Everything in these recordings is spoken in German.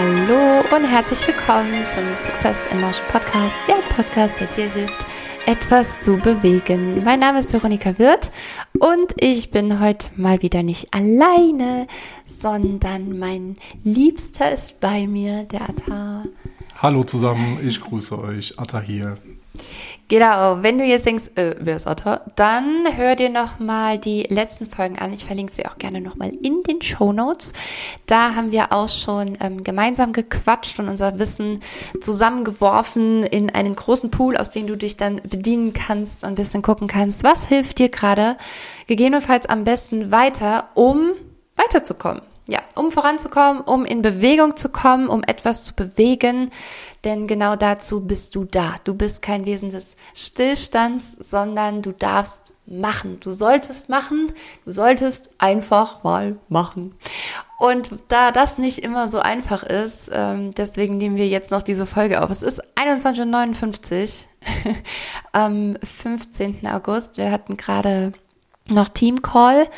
Hallo und herzlich willkommen zum Success in Motion Podcast, der Podcast, der dir hilft, etwas zu bewegen. Mein Name ist Veronika Wirth und ich bin heute mal wieder nicht alleine, sondern mein Liebster ist bei mir, der Atta. Hallo zusammen, ich grüße euch, Atta hier. Genau, wenn du jetzt denkst, äh, wer ist Otter, dann hör dir nochmal die letzten Folgen an. Ich verlinke sie auch gerne nochmal in den Show Notes. Da haben wir auch schon ähm, gemeinsam gequatscht und unser Wissen zusammengeworfen in einen großen Pool, aus dem du dich dann bedienen kannst und ein bisschen gucken kannst, was hilft dir gerade, gegebenenfalls am besten weiter, um weiterzukommen. Ja, um voranzukommen, um in Bewegung zu kommen, um etwas zu bewegen, denn genau dazu bist du da. Du bist kein Wesen des Stillstands, sondern du darfst machen. Du solltest machen, du solltest einfach mal machen. Und da das nicht immer so einfach ist, ähm, deswegen nehmen wir jetzt noch diese Folge auf. Es ist 21.59 Uhr am 15. August. Wir hatten gerade noch Team Call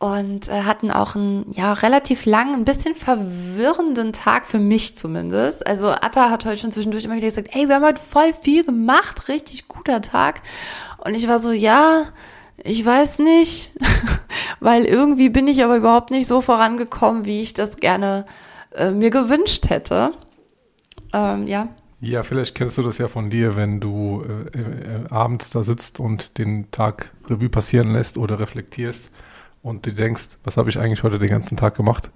und äh, hatten auch einen ja relativ langen, ein bisschen verwirrenden Tag für mich zumindest. Also Atta hat heute schon zwischendurch immer wieder gesagt, ey, wir haben heute voll viel gemacht, richtig guter Tag. Und ich war so, ja, ich weiß nicht, weil irgendwie bin ich aber überhaupt nicht so vorangekommen, wie ich das gerne äh, mir gewünscht hätte. Ähm, ja. Ja, vielleicht kennst du das ja von dir, wenn du äh, äh, abends da sitzt und den Tag Revue passieren lässt oder reflektierst und du denkst, was habe ich eigentlich heute den ganzen Tag gemacht?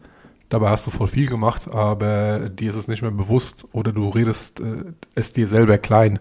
Dabei hast du voll viel gemacht, aber dir ist es nicht mehr bewusst oder du redest äh, es dir selber klein.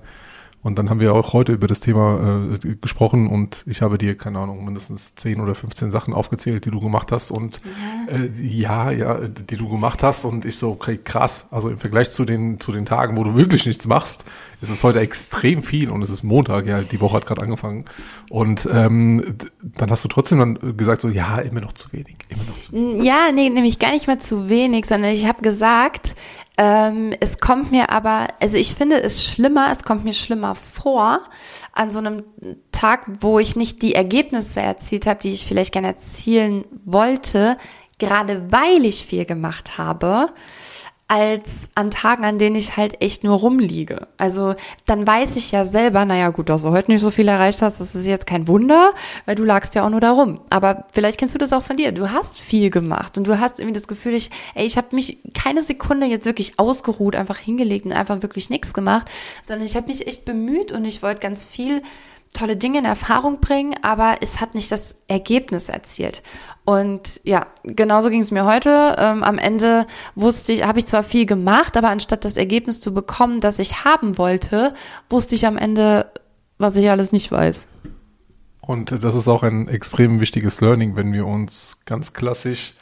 Und dann haben wir auch heute über das Thema äh, gesprochen und ich habe dir, keine Ahnung, mindestens 10 oder 15 Sachen aufgezählt, die du gemacht hast und ja, äh, ja, ja, die du gemacht hast und ich so, okay, krass. Also im Vergleich zu den, zu den Tagen, wo du wirklich nichts machst, ist es heute extrem viel und es ist Montag, ja, die Woche hat gerade angefangen. Und ähm, dann hast du trotzdem dann gesagt, so, ja, immer noch zu wenig, immer noch zu wenig. Ja, nee, nämlich gar nicht mal zu wenig, sondern ich habe gesagt, ähm, es kommt mir aber, also ich finde es schlimmer, es kommt mir schlimmer vor an so einem Tag, wo ich nicht die Ergebnisse erzielt habe, die ich vielleicht gerne erzielen wollte, gerade weil ich viel gemacht habe als an Tagen, an denen ich halt echt nur rumliege. Also dann weiß ich ja selber, naja gut, dass du heute nicht so viel erreicht hast, das ist jetzt kein Wunder, weil du lagst ja auch nur da rum. Aber vielleicht kennst du das auch von dir. Du hast viel gemacht und du hast irgendwie das Gefühl, ich, ey, ich habe mich keine Sekunde jetzt wirklich ausgeruht, einfach hingelegt und einfach wirklich nichts gemacht, sondern ich habe mich echt bemüht und ich wollte ganz viel tolle Dinge in Erfahrung bringen, aber es hat nicht das Ergebnis erzielt. Und ja, genauso ging es mir heute. Ähm, am Ende wusste ich, habe ich zwar viel gemacht, aber anstatt das Ergebnis zu bekommen, das ich haben wollte, wusste ich am Ende, was ich alles nicht weiß. Und das ist auch ein extrem wichtiges Learning, wenn wir uns ganz klassisch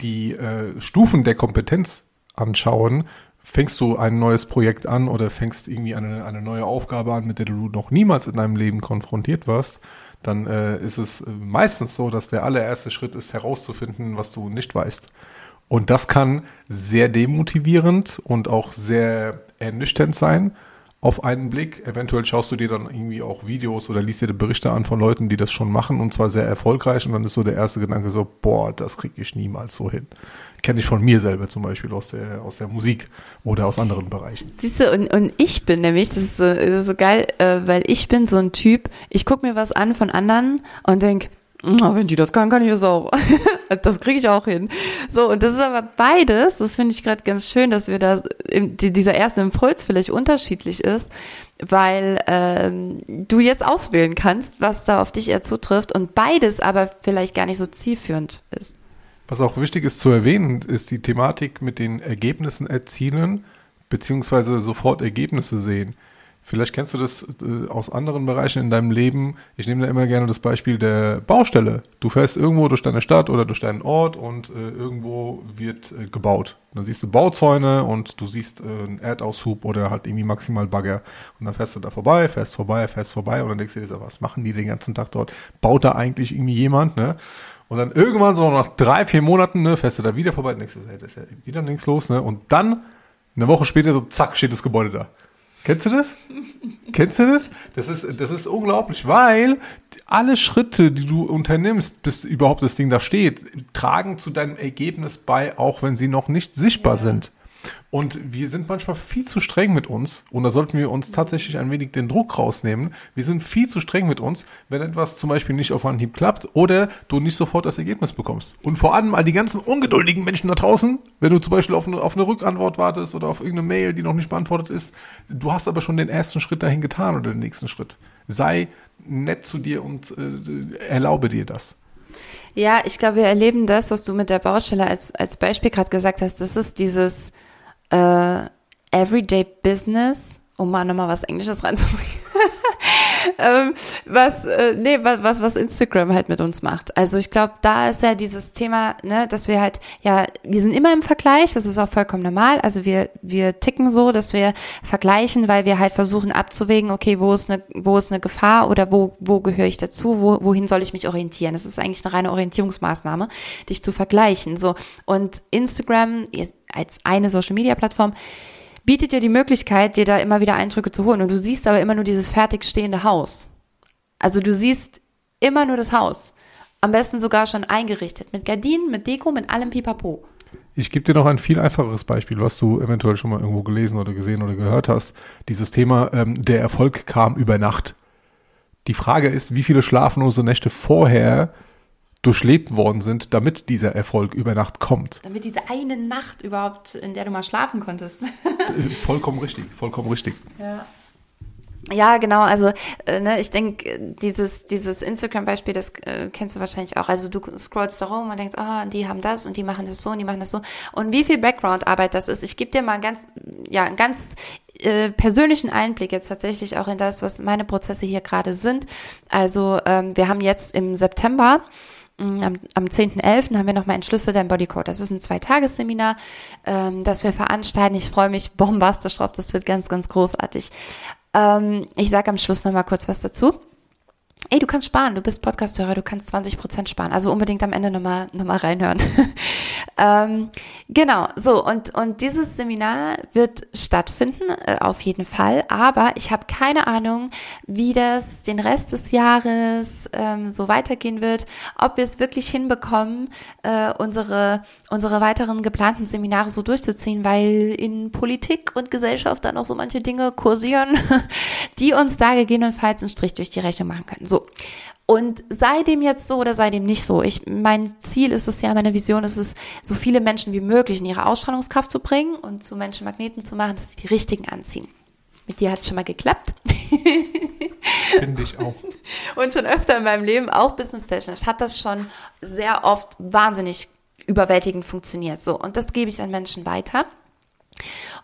die äh, Stufen der Kompetenz anschauen, fängst du ein neues Projekt an oder fängst irgendwie eine, eine neue Aufgabe an, mit der du noch niemals in deinem Leben konfrontiert warst, dann äh, ist es äh, meistens so, dass der allererste Schritt ist, herauszufinden, was du nicht weißt. Und das kann sehr demotivierend und auch sehr ernüchternd sein auf einen Blick. Eventuell schaust du dir dann irgendwie auch Videos oder liest dir Berichte an von Leuten, die das schon machen und zwar sehr erfolgreich und dann ist so der erste Gedanke so, boah, das kriege ich niemals so hin. Kenne ich von mir selber zum Beispiel aus der, aus der Musik oder aus anderen Bereichen. Siehst du, und, und ich bin nämlich, das ist so, das ist so geil, äh, weil ich bin so ein Typ, ich gucke mir was an von anderen und denk na, wenn die das kann, kann ich das auch. das kriege ich auch hin. So, und das ist aber beides, das finde ich gerade ganz schön, dass wir da, dieser erste Impuls vielleicht unterschiedlich ist, weil ähm, du jetzt auswählen kannst, was da auf dich eher zutrifft und beides aber vielleicht gar nicht so zielführend ist. Was auch wichtig ist zu erwähnen, ist die Thematik mit den Ergebnissen erzielen, beziehungsweise sofort Ergebnisse sehen. Vielleicht kennst du das äh, aus anderen Bereichen in deinem Leben. Ich nehme da immer gerne das Beispiel der Baustelle. Du fährst irgendwo durch deine Stadt oder durch deinen Ort und äh, irgendwo wird äh, gebaut. Dann siehst du Bauzäune und du siehst äh, einen Erdaushub oder halt irgendwie maximal Bagger. Und dann fährst du da vorbei, fährst vorbei, fährst vorbei und dann denkst du dir was machen die den ganzen Tag dort? Baut da eigentlich irgendwie jemand, ne? Und dann irgendwann so nach drei, vier Monaten, ne, fährst du da wieder vorbei und denkst hey, das ist ja wieder nichts los, ne? Und dann, eine Woche später, so zack, steht das Gebäude da. Kennst du das? Kennst du das? Das ist, das ist unglaublich, weil alle Schritte, die du unternimmst, bis überhaupt das Ding da steht, tragen zu deinem Ergebnis bei, auch wenn sie noch nicht sichtbar ja. sind. Und wir sind manchmal viel zu streng mit uns. Und da sollten wir uns tatsächlich ein wenig den Druck rausnehmen. Wir sind viel zu streng mit uns, wenn etwas zum Beispiel nicht auf Anhieb klappt oder du nicht sofort das Ergebnis bekommst. Und vor allem all die ganzen ungeduldigen Menschen da draußen, wenn du zum Beispiel auf eine, auf eine Rückantwort wartest oder auf irgendeine Mail, die noch nicht beantwortet ist, du hast aber schon den ersten Schritt dahin getan oder den nächsten Schritt. Sei nett zu dir und äh, erlaube dir das. Ja, ich glaube, wir erleben das, was du mit der Baustelle als, als Beispiel gerade gesagt hast. Das ist dieses äh, Everyday Business, um mal nochmal was Englisches reinzubringen. ähm, was, äh, nee, was, was Instagram halt mit uns macht. Also ich glaube, da ist ja dieses Thema, ne, dass wir halt, ja, wir sind immer im Vergleich, das ist auch vollkommen normal. Also wir, wir ticken so, dass wir vergleichen, weil wir halt versuchen abzuwägen, okay, wo ist eine, wo ist eine Gefahr oder wo, wo gehöre ich dazu, wo, wohin soll ich mich orientieren? Das ist eigentlich eine reine Orientierungsmaßnahme, dich zu vergleichen. So. Und Instagram als eine Social Media Plattform bietet dir die Möglichkeit, dir da immer wieder Eindrücke zu holen. Und du siehst aber immer nur dieses fertig stehende Haus. Also du siehst immer nur das Haus. Am besten sogar schon eingerichtet. Mit Gardinen, mit Deko, mit allem Pipapo. Ich gebe dir noch ein viel einfacheres Beispiel, was du eventuell schon mal irgendwo gelesen oder gesehen oder gehört hast. Dieses Thema, ähm, der Erfolg kam über Nacht. Die Frage ist, wie viele schlaflose Nächte vorher durchlebt worden sind, damit dieser Erfolg über Nacht kommt. Damit diese eine Nacht überhaupt, in der du mal schlafen konntest. vollkommen richtig, vollkommen richtig. Ja. Ja, genau. Also äh, ne, ich denke, dieses dieses Instagram-Beispiel, das äh, kennst du wahrscheinlich auch. Also du scrollst da rum und denkst, ah, oh, die haben das und die machen das so und die machen das so. Und wie viel Background-Arbeit das ist. Ich gebe dir mal ganz, ja, einen ganz äh, persönlichen Einblick jetzt tatsächlich auch in das, was meine Prozesse hier gerade sind. Also ähm, wir haben jetzt im September am, am 10.11. haben wir nochmal Entschlüssel dein Bodycode. Das ist ein Zweitagesseminar, ähm, das wir veranstalten. Ich freue mich bombastisch drauf. Das wird ganz, ganz großartig. Ähm, ich sage am Schluss nochmal kurz was dazu. Ey, du kannst sparen, du bist Podcasthörer, du kannst 20 Prozent sparen. Also unbedingt am Ende nochmal noch mal reinhören. ähm, genau, so und, und dieses Seminar wird stattfinden, äh, auf jeden Fall. Aber ich habe keine Ahnung, wie das den Rest des Jahres ähm, so weitergehen wird, ob wir es wirklich hinbekommen, äh, unsere, unsere weiteren geplanten Seminare so durchzuziehen, weil in Politik und Gesellschaft dann auch so manche Dinge kursieren, die uns da gegebenenfalls einen Strich durch die Rechnung machen können. So. Und sei dem jetzt so oder sei dem nicht so. Ich, mein Ziel ist es ja, meine Vision ist es, so viele Menschen wie möglich in ihre Ausstrahlungskraft zu bringen und zu Menschenmagneten zu machen, dass sie die richtigen anziehen. Mit dir hat es schon mal geklappt. Finde ich auch. Und schon öfter in meinem Leben, auch businesstechnisch, hat das schon sehr oft wahnsinnig überwältigend funktioniert. So, und das gebe ich an Menschen weiter.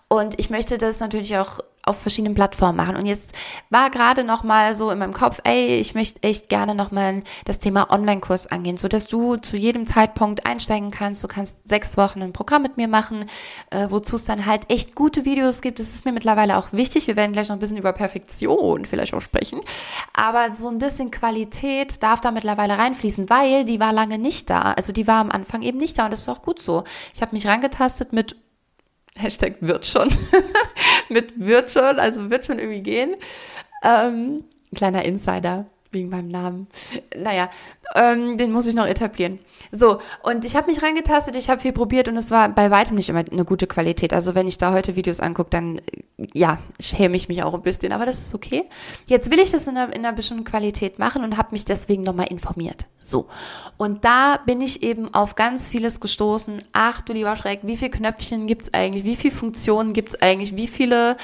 Und ich möchte das natürlich auch auf verschiedenen Plattformen machen. Und jetzt war gerade noch mal so in meinem Kopf, ey, ich möchte echt gerne noch mal das Thema Online-Kurs angehen, so dass du zu jedem Zeitpunkt einsteigen kannst. Du kannst sechs Wochen ein Programm mit mir machen, äh, wozu es dann halt echt gute Videos gibt. Das ist mir mittlerweile auch wichtig. Wir werden gleich noch ein bisschen über Perfektion vielleicht auch sprechen. Aber so ein bisschen Qualität darf da mittlerweile reinfließen, weil die war lange nicht da. Also die war am Anfang eben nicht da und das ist auch gut so. Ich habe mich rangetastet mit Hashtag wird schon. mit wird schon, also wird schon irgendwie gehen. Ähm, kleiner Insider wegen meinem Namen. Naja, ähm, den muss ich noch etablieren. So, und ich habe mich reingetastet, ich habe viel probiert und es war bei weitem nicht immer eine gute Qualität. Also wenn ich da heute Videos angucke, dann ja, schäme ich mich auch ein bisschen, aber das ist okay. Jetzt will ich das in einer, in einer bestimmten Qualität machen und habe mich deswegen nochmal informiert. So, und da bin ich eben auf ganz vieles gestoßen. Ach du lieber Schreck, wie viele Knöpfchen gibt's eigentlich? Wie viele Funktionen gibt's eigentlich? Wie viele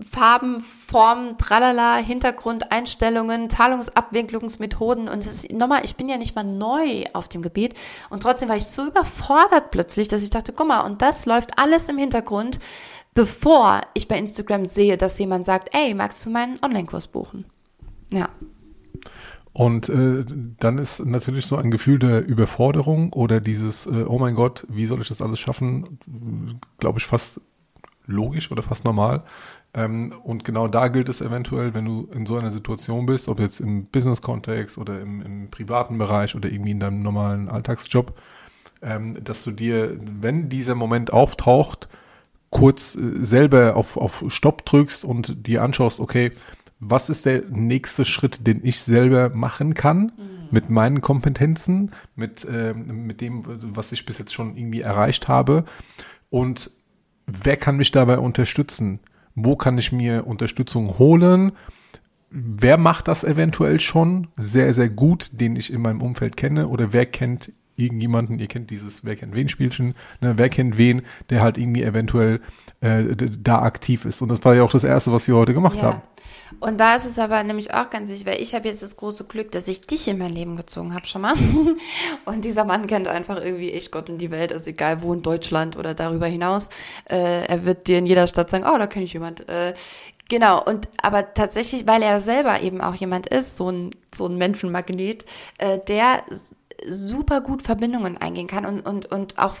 Farben, Formen, tralala, Hintergrundeinstellungen, Zahlungsabwicklungsmethoden und es ist nochmal, ich bin ja nicht mal neu auf dem Gebiet und trotzdem war ich so überfordert plötzlich, dass ich dachte, guck mal, und das läuft alles im Hintergrund, bevor ich bei Instagram sehe, dass jemand sagt, ey, magst du meinen Online-Kurs buchen? Ja. Und äh, dann ist natürlich so ein Gefühl der Überforderung oder dieses, äh, oh mein Gott, wie soll ich das alles schaffen, glaube ich, fast logisch oder fast normal. Ähm, und genau da gilt es eventuell, wenn du in so einer Situation bist, ob jetzt im Business-Kontext oder im, im, privaten Bereich oder irgendwie in deinem normalen Alltagsjob, ähm, dass du dir, wenn dieser Moment auftaucht, kurz äh, selber auf, auf Stopp drückst und dir anschaust, okay, was ist der nächste Schritt, den ich selber machen kann mhm. mit meinen Kompetenzen, mit, äh, mit dem, was ich bis jetzt schon irgendwie erreicht habe und wer kann mich dabei unterstützen? Wo kann ich mir Unterstützung holen? Wer macht das eventuell schon sehr, sehr gut, den ich in meinem Umfeld kenne? Oder wer kennt irgendjemanden, ihr kennt dieses Wer kennt wen Spielchen, ne? wer kennt wen, der halt irgendwie eventuell äh, da aktiv ist. Und das war ja auch das Erste, was wir heute gemacht ja. haben. Und da ist es aber nämlich auch ganz wichtig, weil ich habe jetzt das große Glück, dass ich dich in mein Leben gezogen habe schon mal. und dieser Mann kennt einfach irgendwie ich Gott und die Welt, also egal wo in Deutschland oder darüber hinaus. Äh, er wird dir in jeder Stadt sagen, oh, da kenne ich jemand. Äh, Genau, und aber tatsächlich, weil er selber eben auch jemand ist, so ein, so ein Menschenmagnet, äh, der super gut Verbindungen eingehen kann und, und, und auch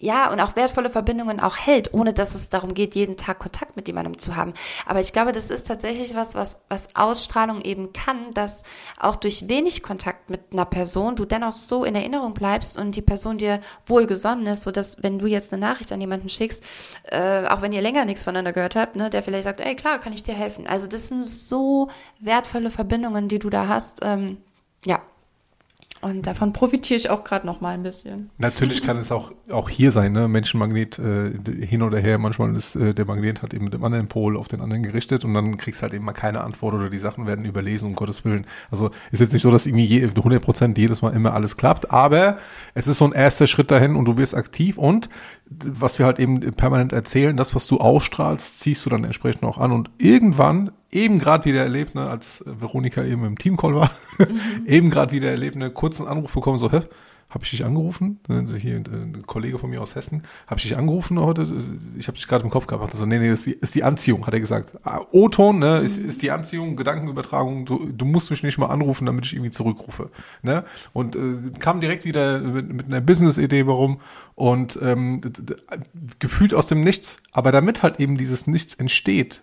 ja, und auch wertvolle Verbindungen auch hält, ohne dass es darum geht, jeden Tag Kontakt mit jemandem zu haben. Aber ich glaube, das ist tatsächlich was, was, was Ausstrahlung eben kann, dass auch durch wenig Kontakt mit einer Person du dennoch so in Erinnerung bleibst und die Person dir wohlgesonnen ist, so dass wenn du jetzt eine Nachricht an jemanden schickst, äh, auch wenn ihr länger nichts voneinander gehört habt, ne, der vielleicht sagt, ey, klar, kann ich dir helfen. Also das sind so wertvolle Verbindungen, die du da hast. Ähm, ja, und davon profitiere ich auch gerade noch mal ein bisschen. Natürlich kann es auch, auch hier sein, ne? Menschenmagnet äh, hin oder her. Manchmal ist äh, der Magnet halt eben mit dem anderen Pol auf den anderen gerichtet und dann kriegst du halt eben mal keine Antwort oder die Sachen werden überlesen, um Gottes Willen. Also ist jetzt nicht so, dass irgendwie je, 100 Prozent jedes Mal immer alles klappt, aber es ist so ein erster Schritt dahin und du wirst aktiv und was wir halt eben permanent erzählen, das, was du ausstrahlst, ziehst du dann entsprechend auch an und irgendwann eben gerade wieder erlebt, ne, als Veronika eben im Teamcall war, mhm. eben gerade wieder erlebt, einen kurzen Anruf bekommen, so, hä, habe ich dich angerufen? Hier ein Kollege von mir aus Hessen, habe ich dich angerufen heute? Ich habe dich gerade im Kopf gehabt. So, nee, nee, ist die, ist die Anziehung, hat er gesagt. Ah, O-Ton, ne, ist, ist die Anziehung, Gedankenübertragung. Du, du musst mich nicht mal anrufen, damit ich irgendwie zurückrufe. Ne? Und äh, kam direkt wieder mit, mit einer Business-Idee warum und ähm, gefühlt aus dem Nichts. Aber damit halt eben dieses Nichts entsteht,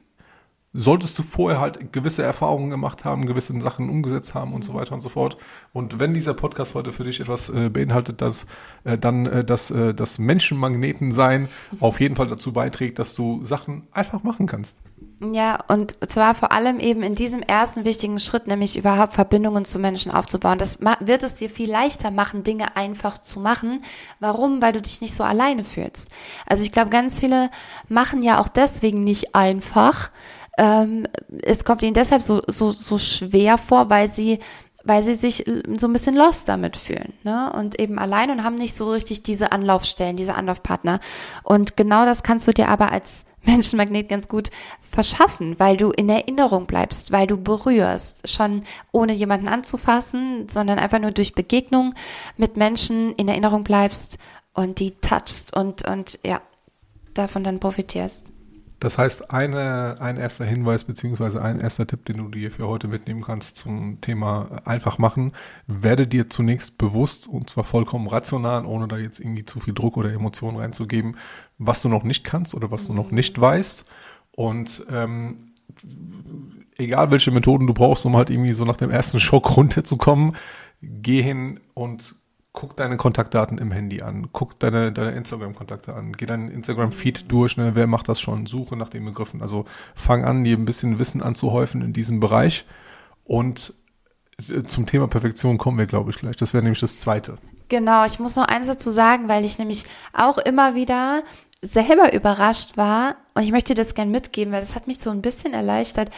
solltest du vorher halt gewisse Erfahrungen gemacht haben, gewisse Sachen umgesetzt haben und so weiter und so fort. Und wenn dieser Podcast heute für dich etwas äh, beinhaltet, dass äh, dann äh, dass äh, das Menschenmagneten sein auf jeden Fall dazu beiträgt, dass du Sachen einfach machen kannst. Ja, und zwar vor allem eben in diesem ersten wichtigen Schritt, nämlich überhaupt Verbindungen zu Menschen aufzubauen. Das wird es dir viel leichter machen, Dinge einfach zu machen. Warum? Weil du dich nicht so alleine fühlst. Also ich glaube, ganz viele machen ja auch deswegen nicht einfach, ähm, es kommt ihnen deshalb so, so, so schwer vor, weil sie weil sie sich so ein bisschen lost damit fühlen, ne? Und eben allein und haben nicht so richtig diese Anlaufstellen, diese Anlaufpartner. Und genau das kannst du dir aber als Menschenmagnet ganz gut verschaffen, weil du in Erinnerung bleibst, weil du berührst, schon ohne jemanden anzufassen, sondern einfach nur durch Begegnung mit Menschen in Erinnerung bleibst und die touchst und, und ja, davon dann profitierst. Das heißt, eine, ein erster Hinweis beziehungsweise ein erster Tipp, den du dir für heute mitnehmen kannst zum Thema einfach machen, werde dir zunächst bewusst und zwar vollkommen rational, ohne da jetzt irgendwie zu viel Druck oder Emotionen reinzugeben, was du noch nicht kannst oder was du noch nicht weißt. Und ähm, egal welche Methoden du brauchst, um halt irgendwie so nach dem ersten Schock runterzukommen, geh hin und guck deine Kontaktdaten im Handy an, guck deine, deine Instagram-Kontakte an, geh deinen Instagram-Feed durch, ne, wer macht das schon, suche nach den Begriffen. Also fang an, dir ein bisschen Wissen anzuhäufen in diesem Bereich. Und äh, zum Thema Perfektion kommen wir, glaube ich, gleich. Das wäre nämlich das Zweite. Genau, ich muss noch eins dazu sagen, weil ich nämlich auch immer wieder selber überrascht war und ich möchte das gern mitgeben, weil das hat mich so ein bisschen erleichtert.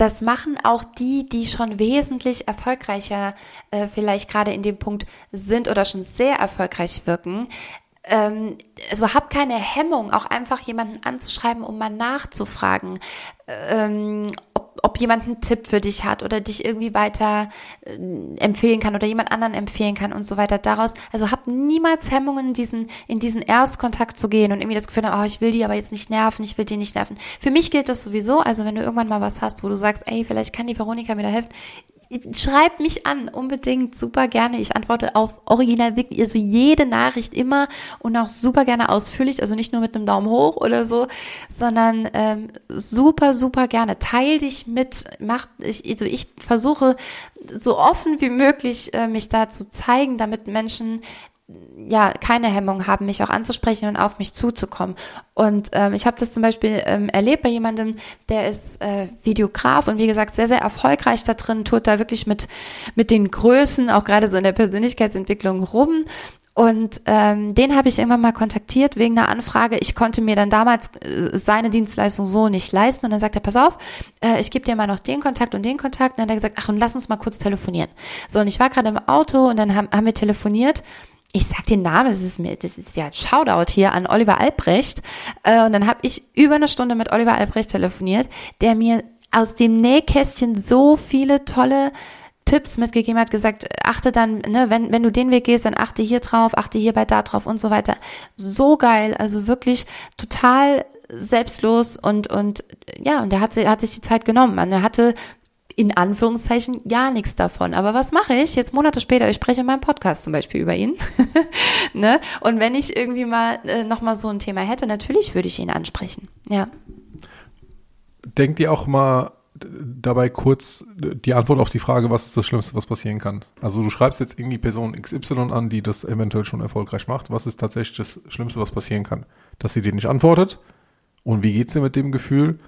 Das machen auch die, die schon wesentlich erfolgreicher äh, vielleicht gerade in dem Punkt sind oder schon sehr erfolgreich wirken. Ähm, also hab keine Hemmung, auch einfach jemanden anzuschreiben, um mal nachzufragen, ähm, ob jemand einen Tipp für dich hat oder dich irgendwie weiter äh, empfehlen kann oder jemand anderen empfehlen kann und so weiter. Daraus, also hab niemals Hemmungen, diesen, in diesen Erstkontakt zu gehen und irgendwie das Gefühl, oh, ich will die aber jetzt nicht nerven, ich will die nicht nerven. Für mich gilt das sowieso, also wenn du irgendwann mal was hast, wo du sagst, ey, vielleicht kann die Veronika mir da helfen, schreib mich an, unbedingt, super gerne. Ich antworte auf original wirklich, also jede Nachricht immer und auch super gerne ausführlich, also nicht nur mit einem Daumen hoch oder so, sondern ähm, super, super gerne. Teil dich mit, mach, ich, also ich versuche so offen wie möglich äh, mich da zu zeigen, damit Menschen ja keine Hemmung haben, mich auch anzusprechen und auf mich zuzukommen. Und ähm, ich habe das zum Beispiel ähm, erlebt bei jemandem, der ist äh, Videograf und wie gesagt sehr, sehr erfolgreich da drin, tut da wirklich mit, mit den Größen, auch gerade so in der Persönlichkeitsentwicklung rum Und ähm, den habe ich irgendwann mal kontaktiert wegen einer Anfrage. Ich konnte mir dann damals äh, seine Dienstleistung so nicht leisten. Und dann sagt er, pass auf, äh, ich gebe dir mal noch den Kontakt und den Kontakt. Und dann hat er gesagt, ach, und lass uns mal kurz telefonieren. So, und ich war gerade im Auto und dann haben, haben wir telefoniert ich sag den Namen, das ist mir, das ist ja ein Shoutout hier an Oliver Albrecht. Äh, und dann habe ich über eine Stunde mit Oliver Albrecht telefoniert, der mir aus dem Nähkästchen so viele tolle Tipps mitgegeben hat, gesagt, achte dann, ne, wenn, wenn du den Weg gehst, dann achte hier drauf, achte hierbei da drauf und so weiter. So geil, also wirklich total selbstlos und, und ja, und er hat, hat sich die Zeit genommen. Er hatte in Anführungszeichen gar nichts davon. Aber was mache ich jetzt Monate später? Ich spreche in meinem Podcast zum Beispiel über ihn. ne? Und wenn ich irgendwie mal äh, nochmal so ein Thema hätte, natürlich würde ich ihn ansprechen. Ja. Denkt ihr auch mal dabei kurz die Antwort auf die Frage, was ist das Schlimmste, was passieren kann? Also du schreibst jetzt irgendwie Person XY an, die das eventuell schon erfolgreich macht. Was ist tatsächlich das Schlimmste, was passieren kann? Dass sie dir nicht antwortet? Und wie geht's dir mit dem Gefühl?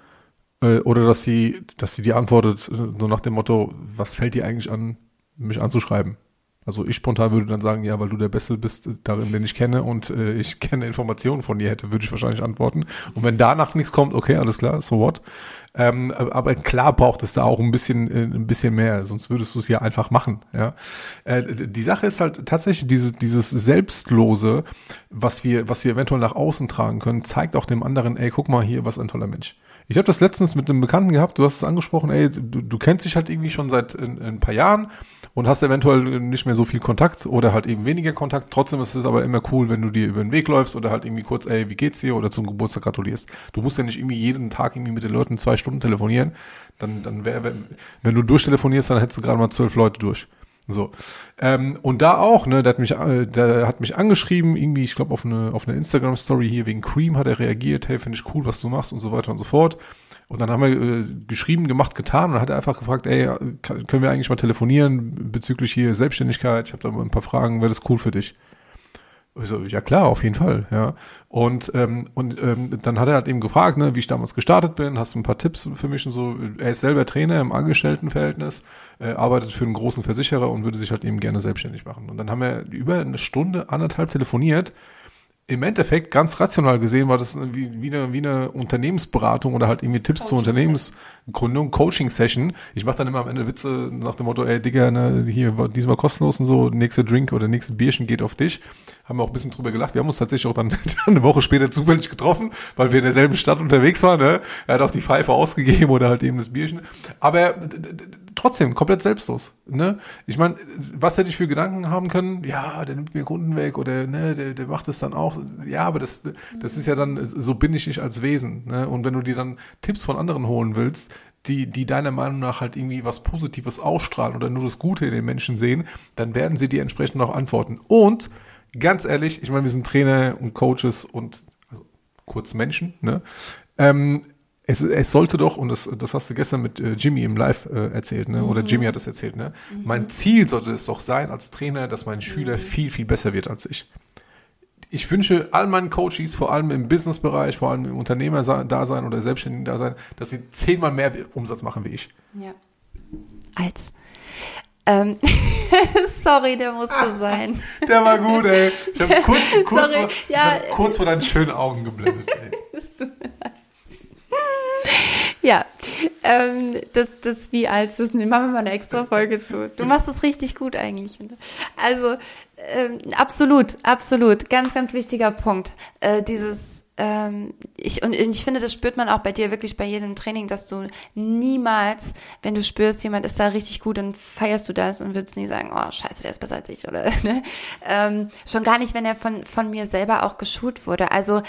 Äh, oder dass sie, dass sie dir antwortet, äh, so nach dem Motto, was fällt dir eigentlich an, mich anzuschreiben? Also ich spontan würde dann sagen, ja, weil du der Beste bist darin, den ich kenne und äh, ich kenne Informationen von dir hätte, würde ich wahrscheinlich antworten. Und wenn danach nichts kommt, okay, alles klar, so what. Ähm, aber klar braucht es da auch ein bisschen, äh, ein bisschen mehr, sonst würdest du es ja einfach machen. Ja, äh, die Sache ist halt tatsächlich dieses, dieses selbstlose, was wir, was wir eventuell nach außen tragen können, zeigt auch dem anderen, ey, guck mal hier, was ein toller Mensch. Ich habe das letztens mit einem Bekannten gehabt, du hast es angesprochen, ey, du, du kennst dich halt irgendwie schon seit ein, ein, paar Jahren und hast eventuell nicht mehr so viel Kontakt oder halt eben weniger Kontakt. Trotzdem ist es aber immer cool, wenn du dir über den Weg läufst oder halt irgendwie kurz, ey, wie geht's dir oder zum Geburtstag gratulierst. Du musst ja nicht irgendwie jeden Tag irgendwie mit den Leuten zwei Stunden telefonieren. Dann, dann wäre, wenn, wenn du durchtelefonierst, dann hättest du gerade mal zwölf Leute durch. So. Ähm, und da auch, ne, der hat mich, äh, der hat mich angeschrieben, irgendwie, ich glaube, auf eine, auf eine Instagram-Story hier wegen Cream hat er reagiert, hey, finde ich cool, was du machst und so weiter und so fort. Und dann haben wir äh, geschrieben, gemacht, getan und dann hat er einfach gefragt, ey, kann, können wir eigentlich mal telefonieren bezüglich hier Selbstständigkeit? Ich habe da mal ein paar Fragen, wäre das cool für dich? Ich so, ja klar, auf jeden Fall, ja. Und, ähm, und ähm, dann hat er halt eben gefragt, ne, wie ich damals gestartet bin, hast du ein paar Tipps für mich und so. Er ist selber Trainer im Angestelltenverhältnis, äh, arbeitet für einen großen Versicherer und würde sich halt eben gerne selbstständig machen. Und dann haben wir über eine Stunde, anderthalb telefoniert im Endeffekt, ganz rational gesehen, war das wie, wie, eine, wie eine Unternehmensberatung oder halt irgendwie Tipps zur Unternehmensgründung, Coaching-Session. Ich mache dann immer am Ende Witze nach dem Motto, ey Digga, ne, hier war diesmal kostenlos und so, nächste Drink oder nächste Bierchen geht auf dich. Haben wir auch ein bisschen drüber gelacht. Wir haben uns tatsächlich auch dann eine Woche später zufällig getroffen, weil wir in derselben Stadt unterwegs waren. Ne? Er hat auch die Pfeife ausgegeben oder halt eben das Bierchen. Aber trotzdem komplett selbstlos. Ne? Ich meine, was hätte ich für Gedanken haben können? Ja, der nimmt mir Kunden weg oder ne, der, der macht es dann auch. Ja, aber das, das ist ja dann, so bin ich nicht als Wesen. Ne? Und wenn du dir dann Tipps von anderen holen willst, die, die deiner Meinung nach halt irgendwie was Positives ausstrahlen oder nur das Gute in den Menschen sehen, dann werden sie dir entsprechend auch antworten. Und ganz ehrlich, ich meine, wir sind Trainer und Coaches und also kurz Menschen, ne? Ähm, es, es sollte doch, und das, das hast du gestern mit äh, Jimmy im Live äh, erzählt, ne? oder mhm. Jimmy hat das erzählt, ne? Mhm. mein Ziel sollte es doch sein als Trainer, dass mein Schüler mhm. viel, viel besser wird als ich. Ich wünsche all meinen Coaches, vor allem im Businessbereich, vor allem im Unternehmer-Dasein oder Selbstständigen-Dasein, dass sie zehnmal mehr Umsatz machen wie ich. Ja. Als. Ähm, sorry, der musste ah, sein. Der war gut, ey. Ich habe kurz, kurz, vor, ja. kurz vor deinen schönen Augen geblendet. Ey. Ja, ähm, das, das wie als das machen wir mal eine extra Folge zu. Du machst das richtig gut eigentlich. Also ähm, absolut, absolut, ganz, ganz wichtiger Punkt. Äh, dieses ähm, ich und ich finde, das spürt man auch bei dir wirklich bei jedem Training, dass du niemals, wenn du spürst, jemand ist da richtig gut, dann feierst du das und würdest nie sagen, oh Scheiße, der ist besser als ich oder ne? ähm, schon gar nicht, wenn er von von mir selber auch geschult wurde. Also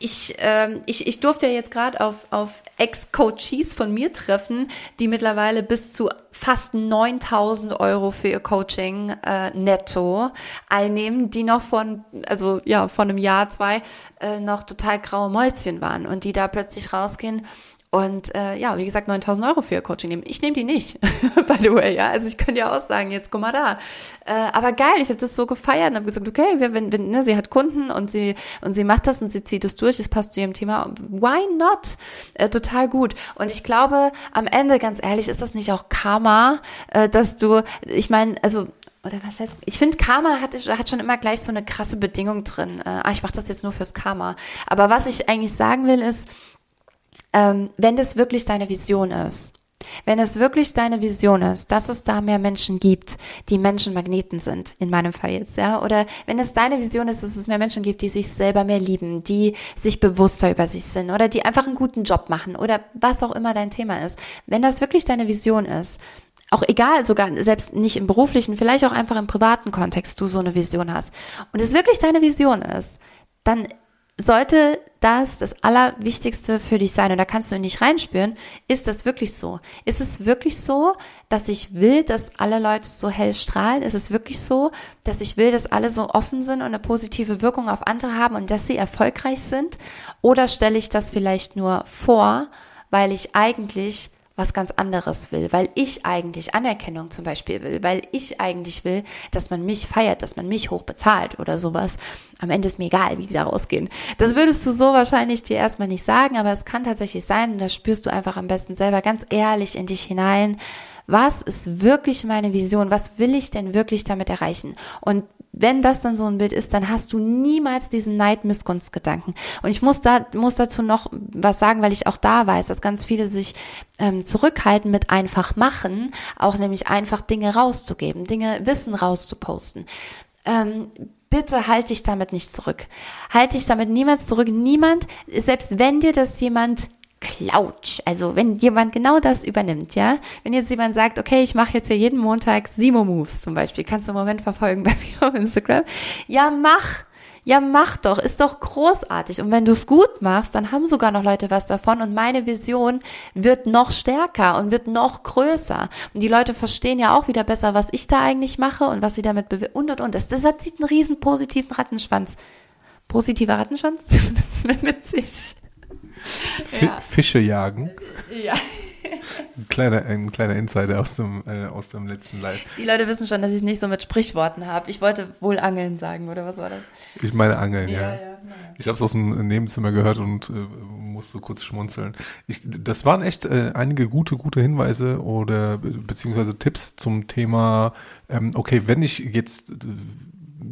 ich, ähm, ich, ich durfte ja jetzt gerade auf, auf Ex-Coaches von mir treffen, die mittlerweile bis zu fast 9000 Euro für ihr Coaching äh, netto einnehmen, die noch von, also ja, von einem Jahr, zwei, äh, noch total graue Mäuschen waren und die da plötzlich rausgehen und äh, ja, wie gesagt, 9000 Euro für ihr Coaching nehmen. Ich nehme die nicht, by the way, ja. Also ich könnte ja auch sagen, jetzt guck mal da. Äh, aber geil, ich habe das so gefeiert und habe gesagt, okay, wenn, wenn, ne, sie hat Kunden und sie und sie macht das und sie zieht es durch, es passt zu ihrem Thema. Why not? Äh, total gut. Und ich glaube, am Ende, ganz ehrlich, ist das nicht auch Karma, äh, dass du, ich meine, also oder was heißt, ich finde, Karma hat, hat schon immer gleich so eine krasse Bedingung drin. Äh, ah, ich mache das jetzt nur fürs Karma. Aber was ich eigentlich sagen will, ist, ähm, wenn das wirklich deine Vision ist, wenn es wirklich deine Vision ist, dass es da mehr Menschen gibt, die Menschenmagneten sind, in meinem Fall jetzt, ja, oder wenn es deine Vision ist, dass es mehr Menschen gibt, die sich selber mehr lieben, die sich bewusster über sich sind oder die einfach einen guten Job machen oder was auch immer dein Thema ist, wenn das wirklich deine Vision ist, auch egal, sogar selbst nicht im beruflichen, vielleicht auch einfach im privaten Kontext du so eine Vision hast und es wirklich deine Vision ist, dann sollte das das Allerwichtigste für dich sein und da kannst du nicht reinspüren, ist das wirklich so? Ist es wirklich so, dass ich will, dass alle Leute so hell strahlen? Ist es wirklich so, dass ich will, dass alle so offen sind und eine positive Wirkung auf andere haben und dass sie erfolgreich sind? Oder stelle ich das vielleicht nur vor, weil ich eigentlich was ganz anderes will, weil ich eigentlich Anerkennung zum Beispiel will, weil ich eigentlich will, dass man mich feiert, dass man mich hoch bezahlt oder sowas. Am Ende ist mir egal, wie die da rausgehen. Das würdest du so wahrscheinlich dir erstmal nicht sagen, aber es kann tatsächlich sein und das spürst du einfach am besten selber ganz ehrlich in dich hinein. Was ist wirklich meine Vision? Was will ich denn wirklich damit erreichen? Und wenn das dann so ein Bild ist, dann hast du niemals diesen Neid-Missgunstgedanken. Und ich muss da, muss dazu noch was sagen, weil ich auch da weiß, dass ganz viele sich ähm, zurückhalten mit einfach machen, auch nämlich einfach Dinge rauszugeben, Dinge, Wissen rauszuposten. Ähm, bitte halt dich damit nicht zurück. Halt dich damit niemals zurück. Niemand, selbst wenn dir das jemand klaut. Also wenn jemand genau das übernimmt, ja. Wenn jetzt jemand sagt, okay, ich mache jetzt hier jeden Montag Simo Moves zum Beispiel, kannst du im Moment verfolgen bei mir auf Instagram. Ja, mach. Ja, mach doch, ist doch großartig. Und wenn du es gut machst, dann haben sogar noch Leute was davon und meine Vision wird noch stärker und wird noch größer. Und die Leute verstehen ja auch wieder besser, was ich da eigentlich mache und was sie damit bewirken und und und. Das, das hat einen riesen positiven Rattenschwanz. Positiver Rattenschwanz? mit sich. Ja. Fische jagen. Ja. Ein kleiner, ein kleiner Insider aus dem, äh, aus dem letzten Live. Die Leute wissen schon, dass ich es nicht so mit Sprichworten habe. Ich wollte wohl Angeln sagen, oder was war das? Ich meine Angeln, ja. ja. ja ich habe es aus dem Nebenzimmer gehört und äh, musste kurz schmunzeln. Ich, das waren echt äh, einige gute, gute Hinweise oder beziehungsweise Tipps zum Thema, ähm, okay, wenn ich jetzt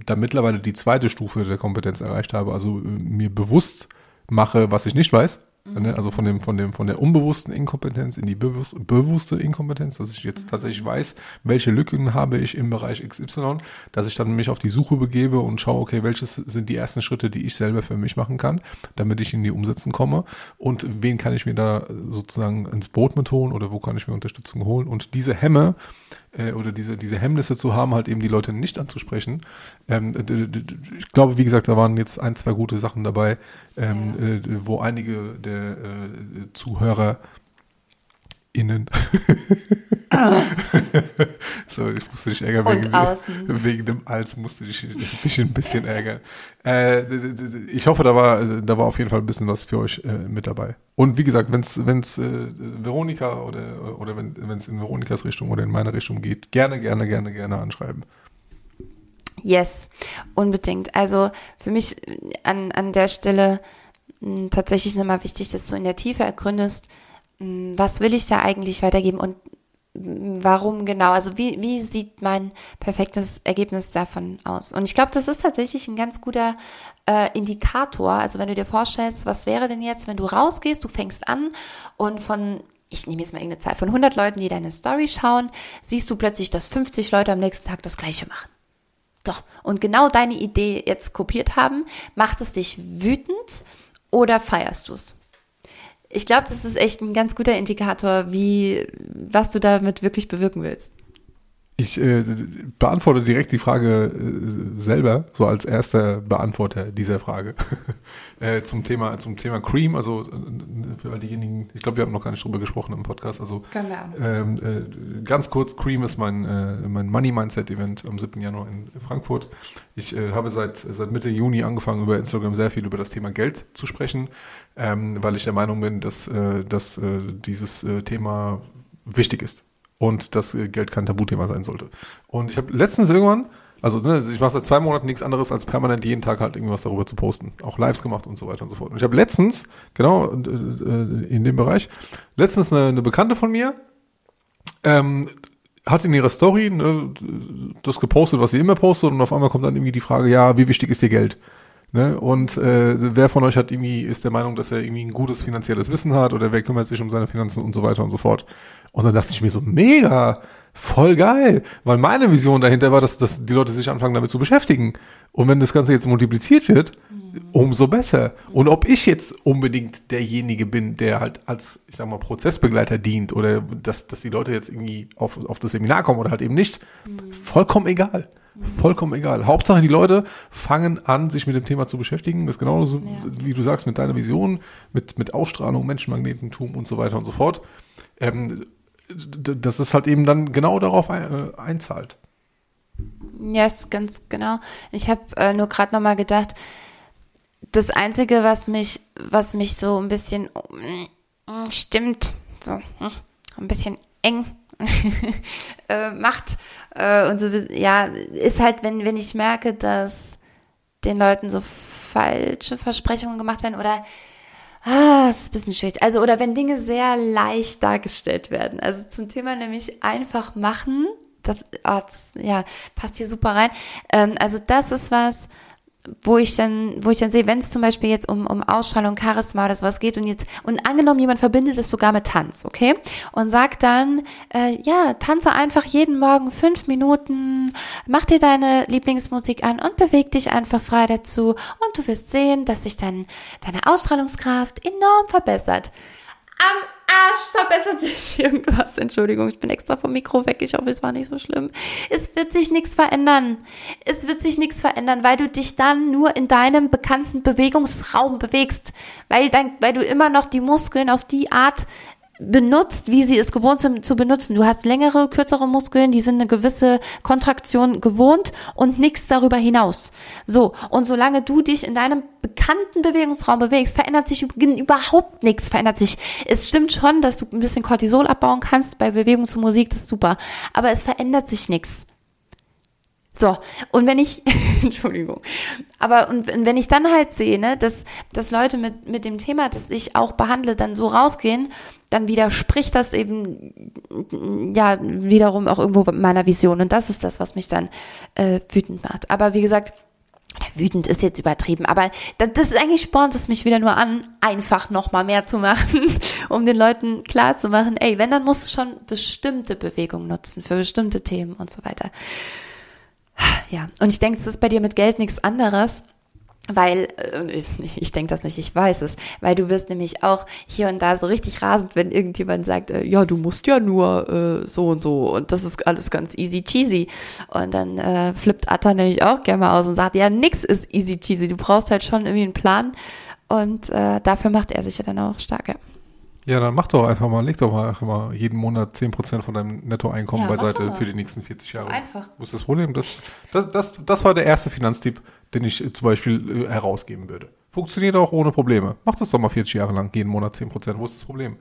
da mittlerweile die zweite Stufe der Kompetenz erreicht habe, also äh, mir bewusst mache, was ich nicht weiß. Mhm. Also von dem, von dem, von der unbewussten Inkompetenz in die bewusste, bewusste Inkompetenz, dass ich jetzt mhm. tatsächlich weiß, welche Lücken habe ich im Bereich XY, dass ich dann mich auf die Suche begebe und schaue, okay, welches sind die ersten Schritte, die ich selber für mich machen kann, damit ich in die Umsetzen komme und wen kann ich mir da sozusagen ins Boot mit holen oder wo kann ich mir Unterstützung holen und diese Hemme, äh, oder diese, diese Hemmnisse zu haben, halt eben die Leute nicht anzusprechen. Ähm, ich glaube, wie gesagt, da waren jetzt ein, zwei gute Sachen dabei, ähm, ja. äh, wo einige der äh, Zuhörer innen. Ah. so, ich musste dich ärgern wegen, außen. wegen dem Als musste ich dich ein bisschen ärgern. Äh, ich hoffe, da war, da war auf jeden Fall ein bisschen was für euch äh, mit dabei. Und wie gesagt, wenn es wenn's, äh, Veronika oder, oder wenn es in Veronikas Richtung oder in meine Richtung geht, gerne, gerne, gerne, gerne anschreiben. Yes, unbedingt. Also für mich an, an der Stelle mh, hm, tatsächlich nochmal wichtig, dass du in der Tiefe ergründest, was will ich da eigentlich weitergeben und warum genau, also wie, wie sieht mein perfektes Ergebnis davon aus? Und ich glaube, das ist tatsächlich ein ganz guter äh, Indikator. Also wenn du dir vorstellst, was wäre denn jetzt, wenn du rausgehst, du fängst an und von ich nehme jetzt mal irgendeine Zahl, von 100 Leuten, die deine Story schauen, siehst du plötzlich, dass 50 Leute am nächsten Tag das Gleiche machen. So, und genau deine Idee jetzt kopiert haben, macht es dich wütend oder feierst du es? Ich glaube, das ist echt ein ganz guter Indikator, wie, was du damit wirklich bewirken willst. Ich äh, beantworte direkt die Frage äh, selber, so als erster Beantworter dieser Frage äh, zum Thema zum Thema Cream. Also für all diejenigen, ich glaube, wir haben noch gar nicht drüber gesprochen im Podcast. Also Können wir auch. Ähm, äh, ganz kurz, Cream ist mein äh, mein Money Mindset Event am 7. Januar in Frankfurt. Ich äh, habe seit seit Mitte Juni angefangen über Instagram sehr viel über das Thema Geld zu sprechen, ähm, weil ich der Meinung bin, dass äh, dass äh, dieses äh, Thema wichtig ist und dass Geld kein Tabuthema sein sollte. Und ich habe letztens irgendwann, also ne, ich mache seit zwei Monaten nichts anderes, als permanent jeden Tag halt irgendwas darüber zu posten. Auch Lives gemacht und so weiter und so fort. Und ich habe letztens, genau äh, äh, in dem Bereich, letztens eine, eine Bekannte von mir, ähm, hat in ihrer Story ne, das gepostet, was sie immer postet und auf einmal kommt dann irgendwie die Frage, ja, wie wichtig ist dir Geld? Ne? Und äh, wer von euch hat irgendwie, ist der Meinung, dass er irgendwie ein gutes finanzielles Wissen hat oder wer kümmert sich um seine Finanzen und so weiter und so fort. Und dann dachte ich mir so, mega, voll geil, weil meine Vision dahinter war, dass, dass die Leute sich anfangen damit zu beschäftigen. Und wenn das Ganze jetzt multipliziert wird, umso besser. Und ob ich jetzt unbedingt derjenige bin, der halt als, ich sag mal, Prozessbegleiter dient oder dass, dass die Leute jetzt irgendwie auf, auf das Seminar kommen oder halt eben nicht, vollkommen egal. Vollkommen egal. Hauptsache, die Leute fangen an, sich mit dem Thema zu beschäftigen. Das ist genauso, ja. wie du sagst, mit deiner Vision, mit, mit Ausstrahlung, Menschenmagnetentum und so weiter und so fort. Ähm, dass es halt eben dann genau darauf ein, äh, einzahlt. Yes, ganz genau. Ich habe äh, nur gerade noch mal gedacht, das Einzige, was mich, was mich so ein bisschen mm, stimmt, so mm, ein bisschen eng äh, macht äh, und so, ja, ist halt, wenn, wenn ich merke, dass den Leuten so falsche Versprechungen gemacht werden oder Ah, das ist ein bisschen schwierig. Also, oder wenn Dinge sehr leicht dargestellt werden. Also zum Thema nämlich einfach machen. Das, oh, das ja, passt hier super rein. Ähm, also, das ist was, wo ich dann, wo ich dann sehe, wenn es zum Beispiel jetzt um, um Ausstrahlung, Charisma oder sowas geht und jetzt, und angenommen, jemand verbindet es sogar mit Tanz, okay? Und sagt dann, äh, ja, tanze einfach jeden Morgen fünf Minuten, mach dir deine Lieblingsmusik an und beweg dich einfach frei dazu und du wirst sehen, dass sich dann deine Ausstrahlungskraft enorm verbessert. Am Arsch verbessert sich irgendwas. Entschuldigung, ich bin extra vom Mikro weg. Ich hoffe, es war nicht so schlimm. Es wird sich nichts verändern. Es wird sich nichts verändern, weil du dich dann nur in deinem bekannten Bewegungsraum bewegst, weil, dann, weil du immer noch die Muskeln auf die Art benutzt, wie sie es gewohnt sind zu benutzen. Du hast längere, kürzere Muskeln, die sind eine gewisse Kontraktion gewohnt und nichts darüber hinaus. So, und solange du dich in deinem bekannten Bewegungsraum bewegst, verändert sich überhaupt nichts, verändert sich. Es stimmt schon, dass du ein bisschen Cortisol abbauen kannst bei Bewegung zu Musik, das ist super, aber es verändert sich nichts. So, und wenn ich, Entschuldigung, aber und, wenn ich dann halt sehe, ne, dass, dass Leute mit, mit dem Thema, das ich auch behandle, dann so rausgehen, dann widerspricht das eben ja wiederum auch irgendwo meiner Vision. Und das ist das, was mich dann äh, wütend macht. Aber wie gesagt, wütend ist jetzt übertrieben, aber das, das ist eigentlich spornt es mich wieder nur an, einfach noch mal mehr zu machen, um den Leuten klar zu machen, ey, wenn, dann musst du schon bestimmte Bewegungen nutzen für bestimmte Themen und so weiter. Ja, und ich denke, es ist bei dir mit Geld nichts anderes weil, äh, ich denke das nicht, ich weiß es, weil du wirst nämlich auch hier und da so richtig rasend, wenn irgendjemand sagt, äh, ja, du musst ja nur äh, so und so und das ist alles ganz easy cheesy. Und dann äh, flippt Atta nämlich auch gerne mal aus und sagt, ja, nix ist easy cheesy, du brauchst halt schon irgendwie einen Plan und äh, dafür macht er sich ja dann auch stark, ja. Ja, dann mach doch einfach mal, leg doch mal einfach mal jeden Monat 10% von deinem Nettoeinkommen ja, beiseite für die nächsten 40 Jahre. Einfach. Wo ist das Problem? Das, das, das, das war der erste Finanztipp, den ich zum Beispiel äh, herausgeben würde. Funktioniert auch ohne Probleme. Mach das doch mal 40 Jahre lang, jeden Monat 10%. Wo ist das Problem?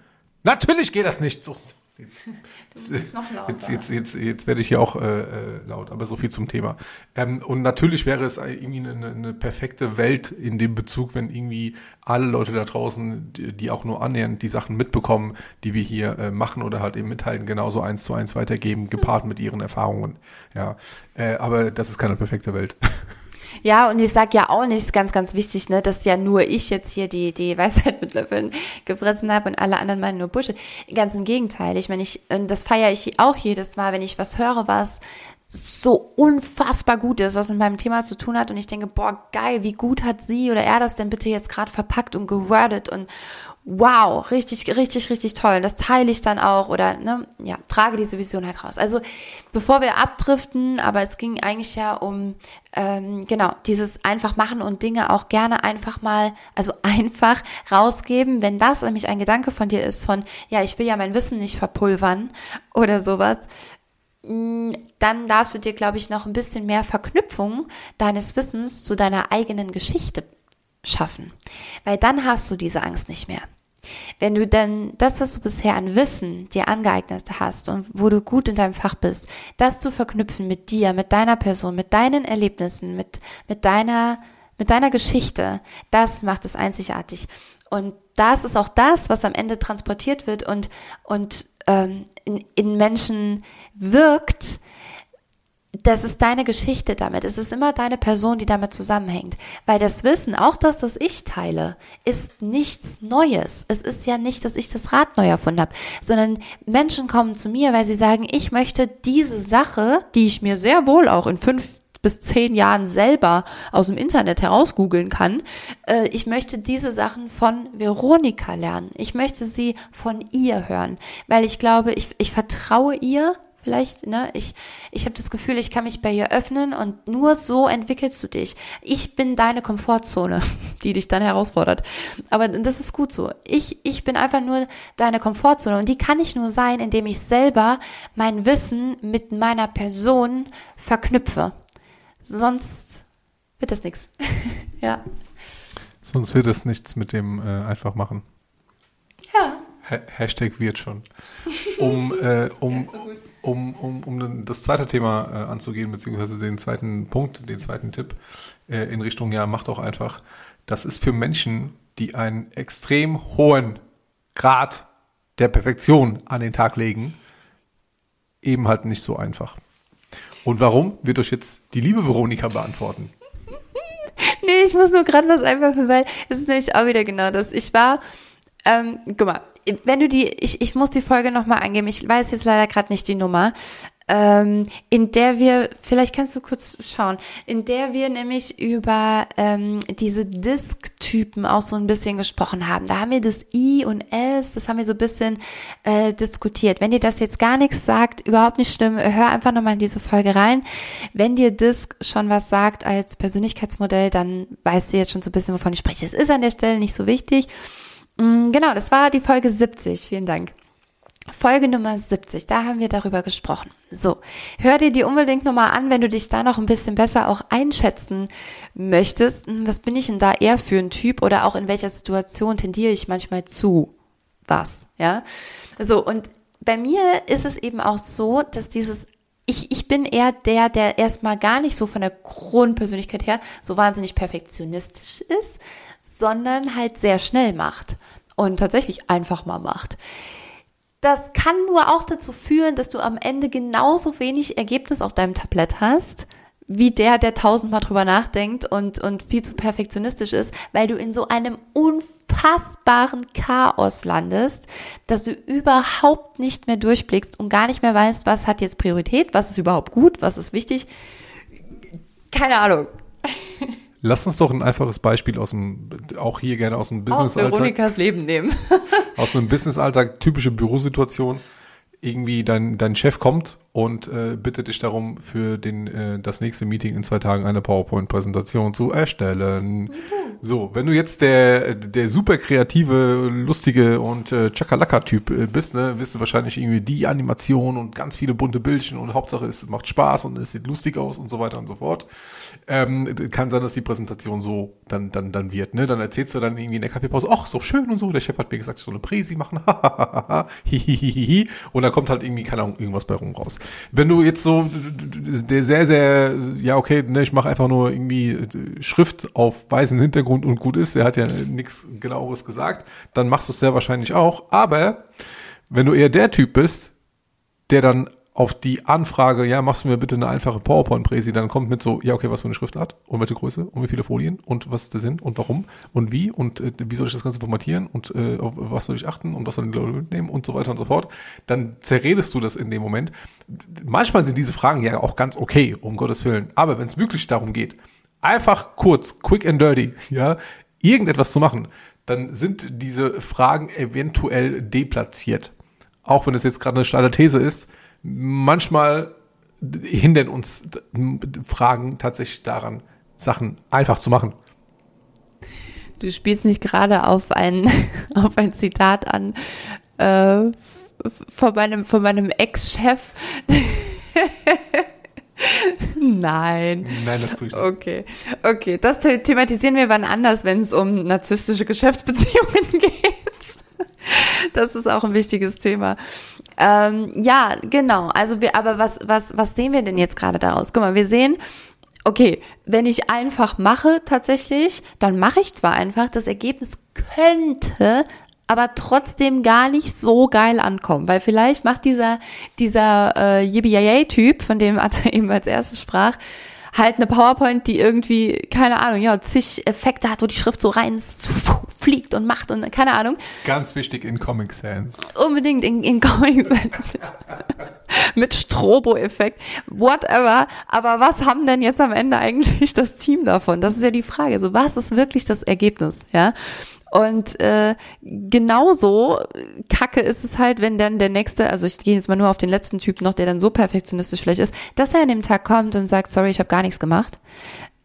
Natürlich geht das nicht. So, Jetzt, jetzt, jetzt, jetzt, jetzt werde ich hier auch äh, äh, laut, aber so viel zum Thema. Ähm, und natürlich wäre es irgendwie eine, eine perfekte Welt in dem Bezug, wenn irgendwie alle Leute da draußen, die, die auch nur annähernd die Sachen mitbekommen, die wir hier äh, machen oder halt eben mitteilen, genauso eins zu eins weitergeben, gepaart mit ihren Erfahrungen. Ja, äh, aber das ist keine perfekte Welt. Ja, und ich sag ja auch nicht, ist ganz, ganz wichtig, ne, dass ja nur ich jetzt hier die, die Weisheit mit Löffeln gefressen habe und alle anderen meinen nur Bullshit. Ganz im Gegenteil. Ich meine, ich, das feiere ich auch jedes Mal, wenn ich was höre, was so unfassbar gut ist, was mit meinem Thema zu tun hat und ich denke, boah, geil, wie gut hat sie oder er das denn bitte jetzt gerade verpackt und gewordet und wow, richtig, richtig, richtig toll. Das teile ich dann auch oder ne, ja, trage diese Vision halt raus. Also bevor wir abdriften, aber es ging eigentlich ja um ähm, genau dieses einfach machen und Dinge auch gerne einfach mal, also einfach rausgeben. Wenn das nämlich ein Gedanke von dir ist von ja, ich will ja mein Wissen nicht verpulvern oder sowas, dann darfst du dir, glaube ich, noch ein bisschen mehr Verknüpfung deines Wissens zu deiner eigenen Geschichte schaffen. Weil dann hast du diese Angst nicht mehr. Wenn du denn das, was du bisher an Wissen dir angeeignet hast und wo du gut in deinem Fach bist, das zu verknüpfen mit dir, mit deiner Person, mit deinen Erlebnissen, mit, mit deiner, mit deiner Geschichte, das macht es einzigartig. Und das ist auch das, was am Ende transportiert wird und, und ähm, in, in Menschen wirkt, das ist deine Geschichte damit. Es ist immer deine Person, die damit zusammenhängt. Weil das Wissen, auch das, das ich teile, ist nichts Neues. Es ist ja nicht, dass ich das Rad neu erfunden habe, sondern Menschen kommen zu mir, weil sie sagen, ich möchte diese Sache, die ich mir sehr wohl auch in fünf bis zehn Jahren selber aus dem Internet herausgoogeln kann. Äh, ich möchte diese Sachen von Veronika lernen. Ich möchte sie von ihr hören, weil ich glaube, ich, ich vertraue ihr, vielleicht, ne? Ich, ich habe das Gefühl, ich kann mich bei ihr öffnen und nur so entwickelst du dich. Ich bin deine Komfortzone, die dich dann herausfordert. Aber das ist gut so. Ich, ich bin einfach nur deine Komfortzone und die kann ich nur sein, indem ich selber mein Wissen mit meiner Person verknüpfe. Sonst wird das nichts. ja. Sonst wird es nichts mit dem äh, einfach machen. Ja. Ha Hashtag wird schon. Um, äh, um, um, um, um das zweite Thema äh, anzugehen, beziehungsweise den zweiten Punkt, den zweiten Tipp äh, in Richtung, ja, macht auch einfach. Das ist für Menschen, die einen extrem hohen Grad der Perfektion an den Tag legen, eben halt nicht so einfach. Und warum, wird euch jetzt die liebe Veronika beantworten. nee, ich muss nur gerade was einwerfen, weil es ist nämlich auch wieder genau das. Ich war, ähm, guck mal, wenn du die, ich, ich muss die Folge nochmal angeben, ich weiß jetzt leider gerade nicht die Nummer, ähm, in der wir, vielleicht kannst du kurz schauen, in der wir nämlich über ähm, diese Disk-Typen auch so ein bisschen gesprochen haben. Da haben wir das I und S, das haben wir so ein bisschen äh, diskutiert. Wenn dir das jetzt gar nichts sagt, überhaupt nicht schlimm, hör einfach nochmal in diese Folge rein. Wenn dir Disk schon was sagt als Persönlichkeitsmodell, dann weißt du jetzt schon so ein bisschen, wovon ich spreche. Es ist an der Stelle nicht so wichtig. Mm, genau, das war die Folge 70. Vielen Dank. Folge Nummer 70, da haben wir darüber gesprochen. So, hör dir die unbedingt nochmal an, wenn du dich da noch ein bisschen besser auch einschätzen möchtest. Hm, was bin ich denn da eher für ein Typ oder auch in welcher Situation tendiere ich manchmal zu was, ja? So, und bei mir ist es eben auch so, dass dieses ich, ich bin eher der, der erstmal gar nicht so von der Grundpersönlichkeit her so wahnsinnig perfektionistisch ist, sondern halt sehr schnell macht und tatsächlich einfach mal macht. Das kann nur auch dazu führen, dass du am Ende genauso wenig Ergebnis auf deinem Tablett hast, wie der, der tausendmal drüber nachdenkt und, und viel zu perfektionistisch ist, weil du in so einem unfassbaren Chaos landest, dass du überhaupt nicht mehr durchblickst und gar nicht mehr weißt, was hat jetzt Priorität, was ist überhaupt gut, was ist wichtig. Keine Ahnung. Lass uns doch ein einfaches Beispiel aus dem, auch hier gerne aus dem Business-Alltag. Aus Veronikas Leben nehmen. aus einem Business-Alltag, typische Bürosituation. Irgendwie dein, dein Chef kommt und äh, bittet dich darum, für den, äh, das nächste Meeting in zwei Tagen eine PowerPoint-Präsentation zu erstellen. Mhm. So, wenn du jetzt der, der super kreative, lustige und äh, Chakalaka-Typ äh, bist, ne, wirst du wahrscheinlich irgendwie die Animation und ganz viele bunte Bildchen und Hauptsache es macht Spaß und es sieht lustig aus und so weiter und so fort. Ähm, kann sein, dass die Präsentation so dann, dann, dann wird, ne? Dann erzählst du dann irgendwie in der Kaffeepause, ach, so schön und so, der Chef hat mir gesagt, ich soll eine Präsi machen, hihihihi, und da kommt halt irgendwie, keine Ahnung, irgendwas bei rum raus. Wenn du jetzt so, der sehr, sehr, ja, okay, ne, ich mache einfach nur irgendwie Schrift auf weißen Hintergrund und, gut ist, er hat ja nichts genaueres gesagt, dann machst du es sehr wahrscheinlich auch. Aber wenn du eher der Typ bist, der dann auf die Anfrage, ja, machst du mir bitte eine einfache PowerPoint-Präsi, dann kommt mit so, ja, okay, was für eine Schriftart und welche Größe und wie viele Folien und was ist der Sinn und warum und wie und äh, wie soll ich das Ganze formatieren und äh, auf was soll ich achten und was die Leute mitnehmen und so weiter und so fort, dann zerredest du das in dem Moment. Manchmal sind diese Fragen ja auch ganz okay, um Gottes Willen, aber wenn es wirklich darum geht, einfach kurz, quick and dirty, ja, irgendetwas zu machen, dann sind diese Fragen eventuell deplatziert. Auch wenn es jetzt gerade eine steile These ist, manchmal hindern uns Fragen tatsächlich daran, Sachen einfach zu machen. Du spielst nicht gerade auf ein, auf ein Zitat an äh, von meinem, von meinem Ex-Chef. Nein. Nein, das tue ich nicht. Okay. Okay, das thematisieren wir wann anders, wenn es um narzisstische Geschäftsbeziehungen geht. Das ist auch ein wichtiges Thema. Ähm, ja, genau. Also wir, aber was, was, was sehen wir denn jetzt gerade daraus? Guck mal, wir sehen, okay, wenn ich einfach mache tatsächlich, dann mache ich zwar einfach, das Ergebnis könnte aber trotzdem gar nicht so geil ankommen, weil vielleicht macht dieser dieser äh, Yibi-Yay-Typ, von dem Atta eben als erstes sprach, halt eine PowerPoint, die irgendwie, keine Ahnung, ja, zig Effekte hat, wo die Schrift so rein fliegt und macht und keine Ahnung. Ganz wichtig in Comic Sans. Unbedingt in, in Comic Sans mit, mit Strobo-Effekt, whatever. Aber was haben denn jetzt am Ende eigentlich das Team davon? Das ist ja die Frage. So, was ist wirklich das Ergebnis? Ja. Und äh, genauso kacke ist es halt, wenn dann der nächste, also ich gehe jetzt mal nur auf den letzten Typ noch, der dann so perfektionistisch vielleicht ist, dass er an dem Tag kommt und sagt, sorry, ich habe gar nichts gemacht.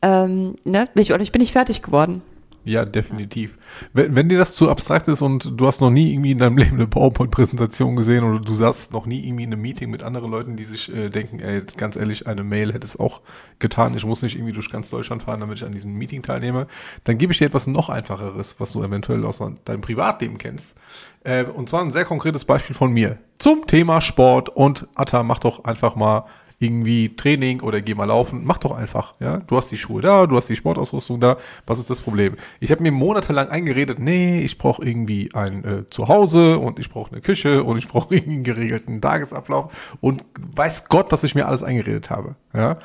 Ähm, ne? ich, oder ich bin nicht fertig geworden. Ja, definitiv. Wenn, wenn dir das zu abstrakt ist und du hast noch nie irgendwie in deinem Leben eine PowerPoint-Präsentation gesehen oder du saßt noch nie irgendwie in einem Meeting mit anderen Leuten, die sich äh, denken, ey, ganz ehrlich, eine Mail hätte es auch getan, ich muss nicht irgendwie durch ganz Deutschland fahren, damit ich an diesem Meeting teilnehme, dann gebe ich dir etwas noch einfacheres, was du eventuell aus deinem Privatleben kennst. Äh, und zwar ein sehr konkretes Beispiel von mir zum Thema Sport und Atta, mach doch einfach mal irgendwie Training oder geh mal laufen, mach doch einfach, ja. Du hast die Schuhe da, du hast die Sportausrüstung da, was ist das Problem? Ich habe mir monatelang eingeredet, nee, ich brauche irgendwie ein äh, Zuhause und ich brauche eine Küche und ich brauche irgendwie einen geregelten Tagesablauf und weiß Gott, was ich mir alles eingeredet habe, ja.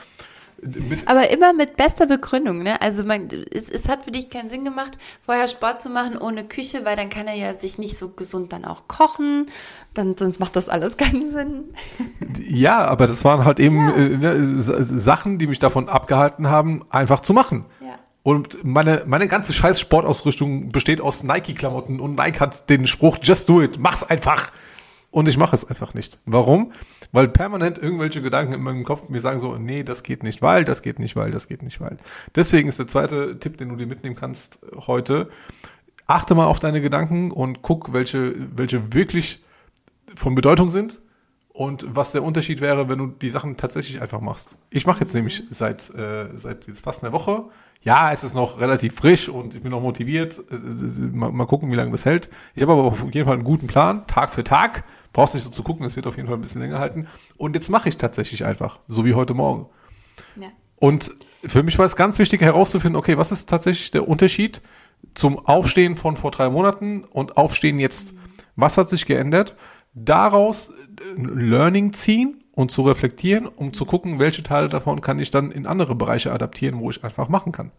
Aber immer mit bester Begründung, ne? Also man, es, es, hat für dich keinen Sinn gemacht, vorher Sport zu machen ohne Küche, weil dann kann er ja sich nicht so gesund dann auch kochen. Dann, sonst macht das alles keinen Sinn. Ja, aber das waren halt eben ja. äh, ne, Sachen, die mich davon abgehalten haben, einfach zu machen. Ja. Und meine, meine ganze scheiß Sportausrüstung besteht aus Nike-Klamotten und Nike hat den Spruch, just do it, mach's einfach. Und ich mache es einfach nicht. Warum? Weil permanent irgendwelche Gedanken in meinem Kopf mir sagen so, nee, das geht nicht, weil, das geht nicht, weil, das geht nicht, weil. Deswegen ist der zweite Tipp, den du dir mitnehmen kannst heute, achte mal auf deine Gedanken und guck, welche, welche wirklich von Bedeutung sind und was der Unterschied wäre, wenn du die Sachen tatsächlich einfach machst. Ich mache jetzt nämlich seit, äh, seit jetzt fast einer Woche. Ja, es ist noch relativ frisch und ich bin noch motiviert. Mal, mal gucken, wie lange das hält. Ich habe aber auf jeden Fall einen guten Plan, Tag für Tag. Brauchst nicht so zu gucken, es wird auf jeden Fall ein bisschen länger halten. Und jetzt mache ich tatsächlich einfach, so wie heute Morgen. Ja. Und für mich war es ganz wichtig herauszufinden, okay, was ist tatsächlich der Unterschied zum Aufstehen von vor drei Monaten und Aufstehen jetzt? Was hat sich geändert? Daraus Learning ziehen und zu reflektieren, um zu gucken, welche Teile davon kann ich dann in andere Bereiche adaptieren, wo ich einfach machen kann.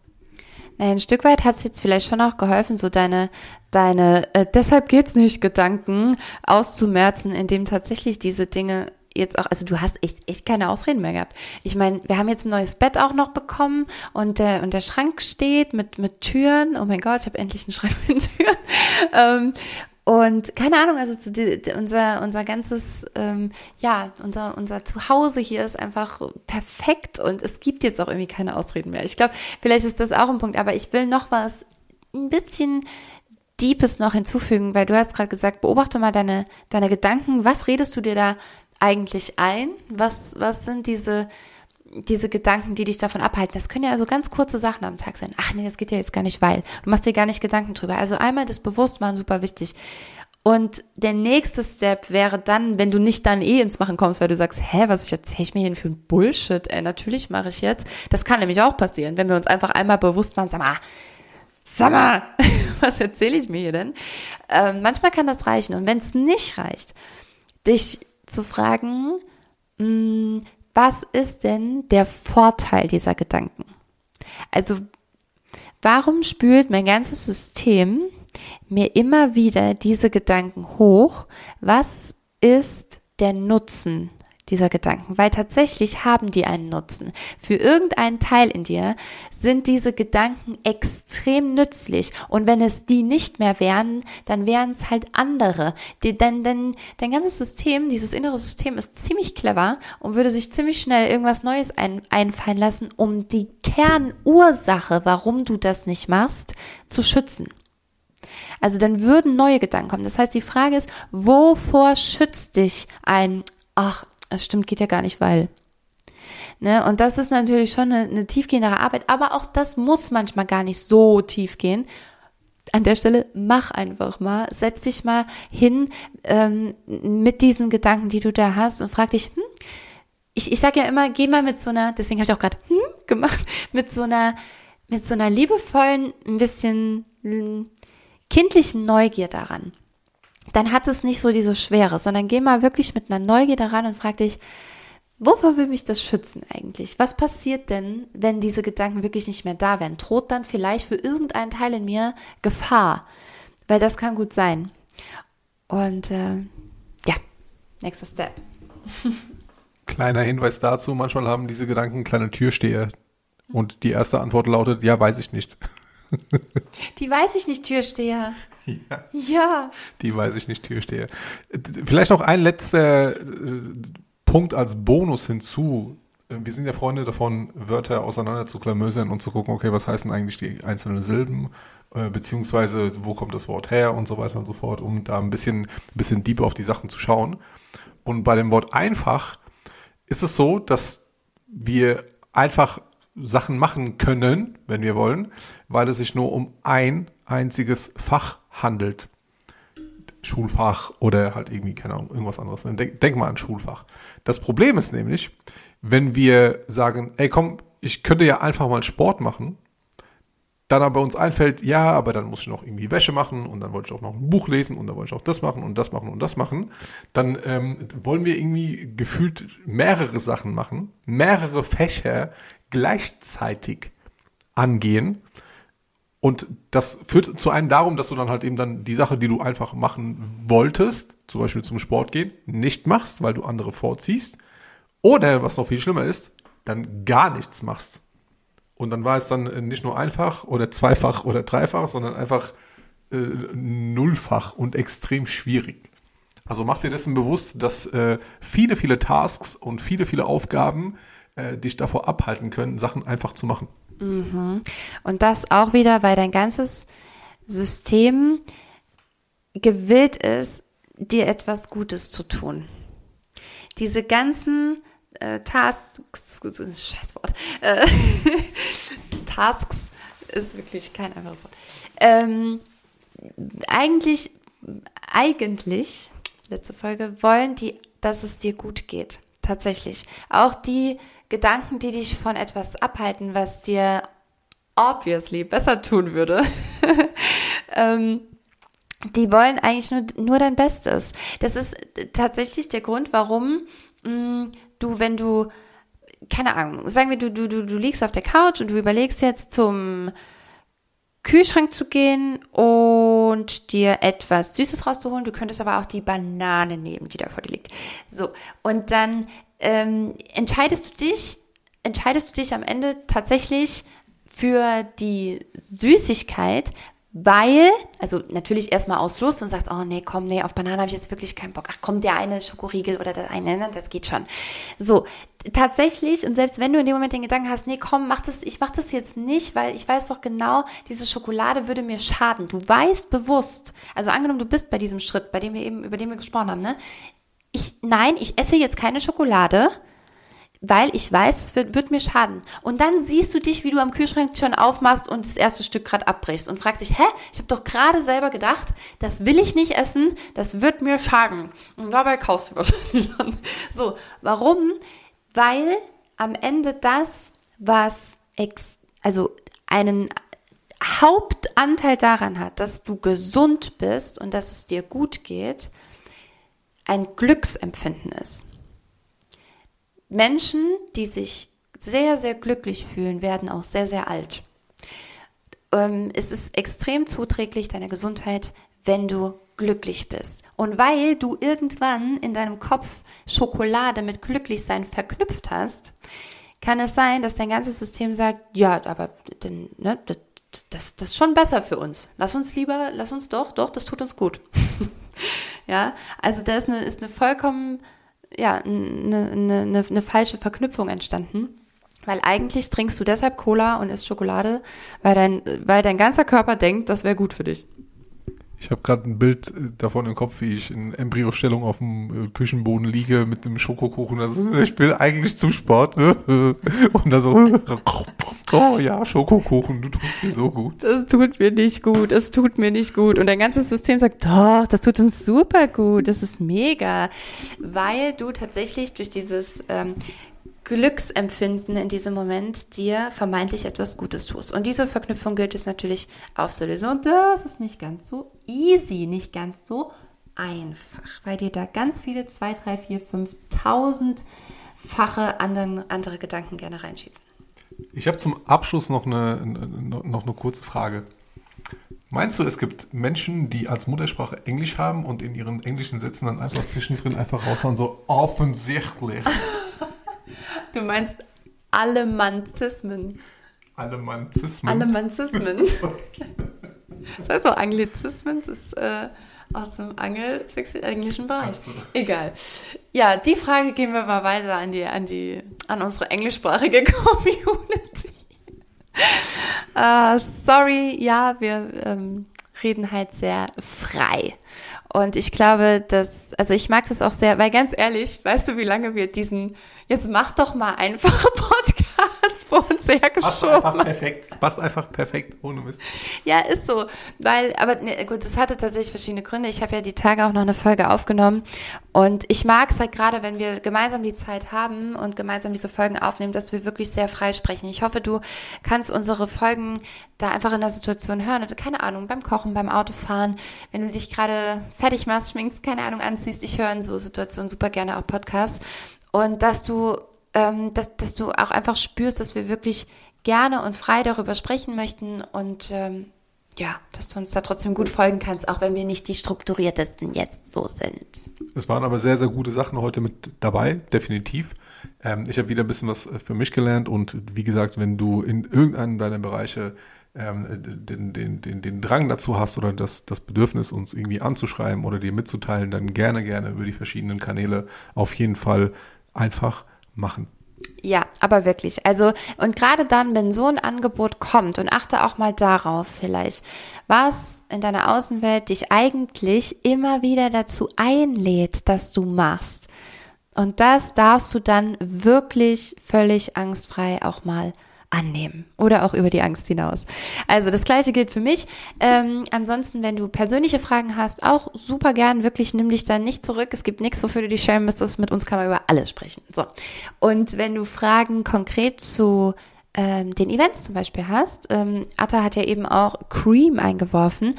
Ein Stück weit hat es jetzt vielleicht schon auch geholfen, so deine, deine, äh, deshalb geht's nicht Gedanken auszumerzen, indem tatsächlich diese Dinge jetzt auch, also du hast echt, echt keine Ausreden mehr gehabt. Ich meine, wir haben jetzt ein neues Bett auch noch bekommen und der, und der Schrank steht mit, mit Türen. Oh mein Gott, ich habe endlich einen Schrank mit Türen. Ähm, und keine Ahnung, also die, die, unser, unser ganzes, ähm, ja, unser, unser Zuhause hier ist einfach perfekt und es gibt jetzt auch irgendwie keine Ausreden mehr. Ich glaube, vielleicht ist das auch ein Punkt, aber ich will noch was ein bisschen Deepes noch hinzufügen, weil du hast gerade gesagt, beobachte mal deine, deine Gedanken. Was redest du dir da eigentlich ein? Was, was sind diese, diese Gedanken, die dich davon abhalten. Das können ja also ganz kurze Sachen am Tag sein. Ach nee, das geht ja jetzt gar nicht, weil du machst dir gar nicht Gedanken drüber. Also einmal das Bewusstmachen super wichtig. Und der nächste Step wäre dann, wenn du nicht dann eh ins Machen kommst, weil du sagst, hä, was erzähle ich mir hier für ein Bullshit? Ey, natürlich mache ich jetzt. Das kann nämlich auch passieren, wenn wir uns einfach einmal bewusst machen, sag mal, sag mal, was erzähle ich mir hier denn? Ähm, manchmal kann das reichen. Und wenn es nicht reicht, dich zu fragen, mh, hm, was ist denn der Vorteil dieser Gedanken? Also, warum spült mein ganzes System mir immer wieder diese Gedanken hoch? Was ist der Nutzen dieser Gedanken, weil tatsächlich haben die einen Nutzen. Für irgendeinen Teil in dir sind diese Gedanken extrem nützlich und wenn es die nicht mehr wären, dann wären es halt andere. Die, denn, denn dein ganzes System, dieses innere System ist ziemlich clever und würde sich ziemlich schnell irgendwas Neues ein, einfallen lassen, um die Kernursache, warum du das nicht machst, zu schützen. Also dann würden neue Gedanken kommen. Das heißt, die Frage ist, wovor schützt dich ein, ach, es stimmt, geht ja gar nicht, weil. Ne? Und das ist natürlich schon eine, eine tiefgehendere Arbeit, aber auch das muss manchmal gar nicht so tief gehen. An der Stelle mach einfach mal, setz dich mal hin ähm, mit diesen Gedanken, die du da hast und frag dich, hm, ich, ich sage ja immer, geh mal mit so einer, deswegen habe ich auch gerade hm gemacht, mit so einer, mit so einer liebevollen, ein bisschen kindlichen Neugier daran. Dann hat es nicht so diese Schwere, sondern geh mal wirklich mit einer Neugierde ran und frag dich, Wovor will mich das schützen eigentlich? Was passiert denn, wenn diese Gedanken wirklich nicht mehr da wären? Droht dann vielleicht für irgendeinen Teil in mir Gefahr? Weil das kann gut sein. Und äh, ja, nächster Step. Kleiner Hinweis dazu, manchmal haben diese Gedanken kleine Türsteher. Und die erste Antwort lautet, ja, weiß ich nicht. Die weiß ich nicht, Türsteher. Ja. Ja. Die weiß ich nicht, Türsteher. Vielleicht noch ein letzter Punkt als Bonus hinzu. Wir sind ja Freunde davon, Wörter auseinander zu klamösern und zu gucken, okay, was heißen eigentlich die einzelnen Silben, äh, beziehungsweise wo kommt das Wort her und so weiter und so fort, um da ein bisschen, ein bisschen deeper auf die Sachen zu schauen. Und bei dem Wort einfach ist es so, dass wir einfach Sachen machen können, wenn wir wollen, weil es sich nur um ein einziges Fach handelt. Schulfach oder halt irgendwie, keine Ahnung, irgendwas anderes. Denk, denk mal an Schulfach. Das Problem ist nämlich, wenn wir sagen, ey komm, ich könnte ja einfach mal Sport machen, dann aber uns einfällt, ja, aber dann muss ich noch irgendwie Wäsche machen und dann wollte ich auch noch ein Buch lesen und dann wollte ich auch das machen und das machen und das machen, dann ähm, wollen wir irgendwie gefühlt mehrere Sachen machen, mehrere Fächer gleichzeitig angehen und das führt zu einem darum, dass du dann halt eben dann die Sache, die du einfach machen wolltest, zum Beispiel zum Sport gehen, nicht machst, weil du andere vorziehst. Oder, was noch viel schlimmer ist, dann gar nichts machst. Und dann war es dann nicht nur einfach oder zweifach oder dreifach, sondern einfach äh, nullfach und extrem schwierig. Also mach dir dessen bewusst, dass äh, viele, viele Tasks und viele, viele Aufgaben äh, dich davor abhalten können, Sachen einfach zu machen. Mhm. Und das auch wieder, weil dein ganzes System gewillt ist, dir etwas Gutes zu tun. Diese ganzen äh, Tasks, Scheißwort, äh, Tasks ist wirklich kein einfaches Wort. Ähm, eigentlich, eigentlich, letzte Folge, wollen die, dass es dir gut geht. Tatsächlich. Auch die Gedanken, die dich von etwas abhalten, was dir obviously besser tun würde, ähm, die wollen eigentlich nur, nur dein Bestes. Das ist tatsächlich der Grund, warum mh, mm, du, wenn du, keine Ahnung, sagen wir, du, du, du, du liegst auf der Couch und du überlegst jetzt zum Kühlschrank zu gehen und dir etwas Süßes rauszuholen. Du könntest aber auch die Banane nehmen, die da vor dir liegt. So, und dann ähm, entscheidest du dich, entscheidest du dich am Ende tatsächlich für die Süßigkeit, weil, also natürlich erstmal aus Lust und sagst, oh nee, komm, nee, auf Banane habe ich jetzt wirklich keinen Bock. Ach komm, der eine Schokoriegel oder der eine, ne, das geht schon. So, tatsächlich, und selbst wenn du in dem Moment den Gedanken hast, nee, komm, mach das, ich mach das jetzt nicht, weil ich weiß doch genau, diese Schokolade würde mir schaden. Du weißt bewusst, also angenommen, du bist bei diesem Schritt, bei dem wir eben, über den wir gesprochen haben, ne? Ich, nein, ich esse jetzt keine Schokolade, weil ich weiß, es wird, wird, mir schaden. Und dann siehst du dich, wie du am Kühlschrank schon aufmachst und das erste Stück gerade abbrichst und fragst dich, hä, ich habe doch gerade selber gedacht, das will ich nicht essen, das wird mir schaden. Und dabei kaufst du wahrscheinlich dann. So, warum? Weil am Ende das, was ex, also einen Hauptanteil daran hat, dass du gesund bist und dass es dir gut geht, ein Glücksempfinden ist. Menschen, die sich sehr, sehr glücklich fühlen, werden auch sehr, sehr alt. Ähm, es ist extrem zuträglich deiner Gesundheit, wenn du glücklich bist. Und weil du irgendwann in deinem Kopf Schokolade mit Glücklichsein verknüpft hast, kann es sein, dass dein ganzes System sagt, ja, aber denn, ne, das, das, das ist schon besser für uns. Lass uns lieber, lass uns doch, doch, das tut uns gut. ja, also da ist eine, ist eine vollkommen ja, eine, eine, eine falsche Verknüpfung entstanden. Weil eigentlich trinkst du deshalb Cola und isst Schokolade, weil dein, weil dein ganzer Körper denkt, das wäre gut für dich. Ich habe gerade ein Bild äh, davon im Kopf, wie ich in Embryostellung auf dem äh, Küchenboden liege mit dem Schokokuchen. Also ich will eigentlich zum Sport. Ne? Und da so, oh ja, Schokokuchen, du tust mir so gut. Das tut mir nicht gut, es tut mir nicht gut. Und dein ganzes System sagt, doch, das tut uns super gut, das ist mega. Weil du tatsächlich durch dieses ähm, Glücksempfinden in diesem Moment dir vermeintlich etwas Gutes tust. Und diese Verknüpfung gilt es natürlich aufzulösen. Und das ist nicht ganz so easy, nicht ganz so einfach, weil dir da ganz viele 2, 3, 4, 5.000-fache andere Gedanken gerne reinschießen. Ich habe zum Abschluss noch eine, noch eine kurze Frage. Meinst du, es gibt Menschen, die als Muttersprache Englisch haben und in ihren englischen Sätzen dann einfach zwischendrin einfach raushauen, so offensichtlich? Du meinst Alemanzismen. Alemanzismen? Alemanzismen. das heißt auch Anglizismen, das ist äh, aus dem englischen Bereich. So. Egal. Ja, die Frage gehen wir mal weiter an, die, an, die, an unsere englischsprachige Community. uh, sorry, ja, wir ähm, reden halt sehr frei. Und ich glaube, dass, also ich mag das auch sehr, weil ganz ehrlich, weißt du, wie lange wir diesen, jetzt mach doch mal einfach Podcast vor uns hergeschoben. Passt einfach perfekt, passt einfach perfekt, ohne Mist. Ja, ist so, weil, aber ne, gut, das hatte tatsächlich verschiedene Gründe. Ich habe ja die Tage auch noch eine Folge aufgenommen und ich mag es halt gerade, wenn wir gemeinsam die Zeit haben und gemeinsam diese Folgen aufnehmen, dass wir wirklich sehr frei sprechen. Ich hoffe, du kannst unsere Folgen da einfach in der Situation hören. Oder, keine Ahnung, beim Kochen, beim Autofahren, wenn du dich gerade fertig machst, schminkst, keine Ahnung, anziehst. Ich höre in so Situationen super gerne auch Podcasts. Und dass du, ähm, dass, dass du auch einfach spürst, dass wir wirklich gerne und frei darüber sprechen möchten und ähm, ja, dass du uns da trotzdem gut folgen kannst, auch wenn wir nicht die strukturiertesten jetzt so sind. Es waren aber sehr, sehr gute Sachen heute mit dabei, definitiv. Ähm, ich habe wieder ein bisschen was für mich gelernt und wie gesagt, wenn du in irgendeinem deiner Bereiche ähm, den, den, den, den Drang dazu hast oder das, das Bedürfnis, uns irgendwie anzuschreiben oder dir mitzuteilen, dann gerne, gerne über die verschiedenen Kanäle auf jeden Fall einfach machen. Ja, aber wirklich. Also, und gerade dann, wenn so ein Angebot kommt, und achte auch mal darauf vielleicht, was in deiner Außenwelt dich eigentlich immer wieder dazu einlädt, dass du machst. Und das darfst du dann wirklich völlig angstfrei auch mal annehmen oder auch über die Angst hinaus. Also das gleiche gilt für mich. Ähm, ansonsten, wenn du persönliche Fragen hast, auch super gern, wirklich nimm dich dann nicht zurück. Es gibt nichts, wofür du dich schämen müsstest. Mit uns kann man über alles sprechen. So. Und wenn du Fragen konkret zu ähm, den Events zum Beispiel hast. Ähm, Atta hat ja eben auch Cream eingeworfen.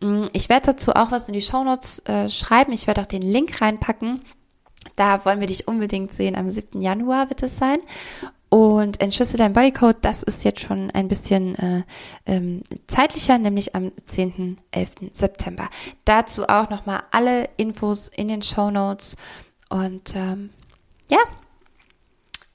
Mm, ich werde dazu auch was in die Shownotes äh, schreiben. Ich werde auch den Link reinpacken. Da wollen wir dich unbedingt sehen. Am 7. Januar wird es sein. Und entschlüsse dein Bodycode, das ist jetzt schon ein bisschen äh, ähm, zeitlicher, nämlich am 10. 11. September. Dazu auch nochmal alle Infos in den Show Notes. Und ähm, ja,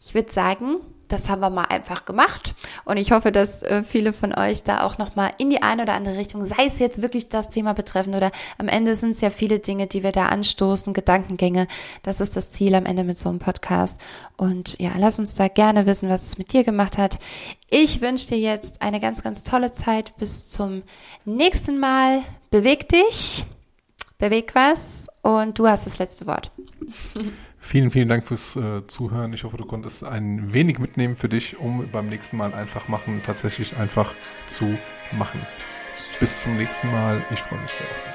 ich würde sagen, das haben wir mal einfach gemacht. Und ich hoffe, dass äh, viele von euch da auch nochmal in die eine oder andere Richtung, sei es jetzt wirklich das Thema betreffend oder am Ende sind es ja viele Dinge, die wir da anstoßen, Gedankengänge. Das ist das Ziel am Ende mit so einem Podcast. Und ja, lass uns da gerne wissen, was es mit dir gemacht hat. Ich wünsche dir jetzt eine ganz, ganz tolle Zeit. Bis zum nächsten Mal. Beweg dich, beweg was und du hast das letzte Wort. Vielen, vielen Dank fürs äh, Zuhören. Ich hoffe, du konntest ein wenig mitnehmen für dich, um beim nächsten Mal einfach machen, tatsächlich einfach zu machen. Bis zum nächsten Mal. Ich freue mich sehr auf dich.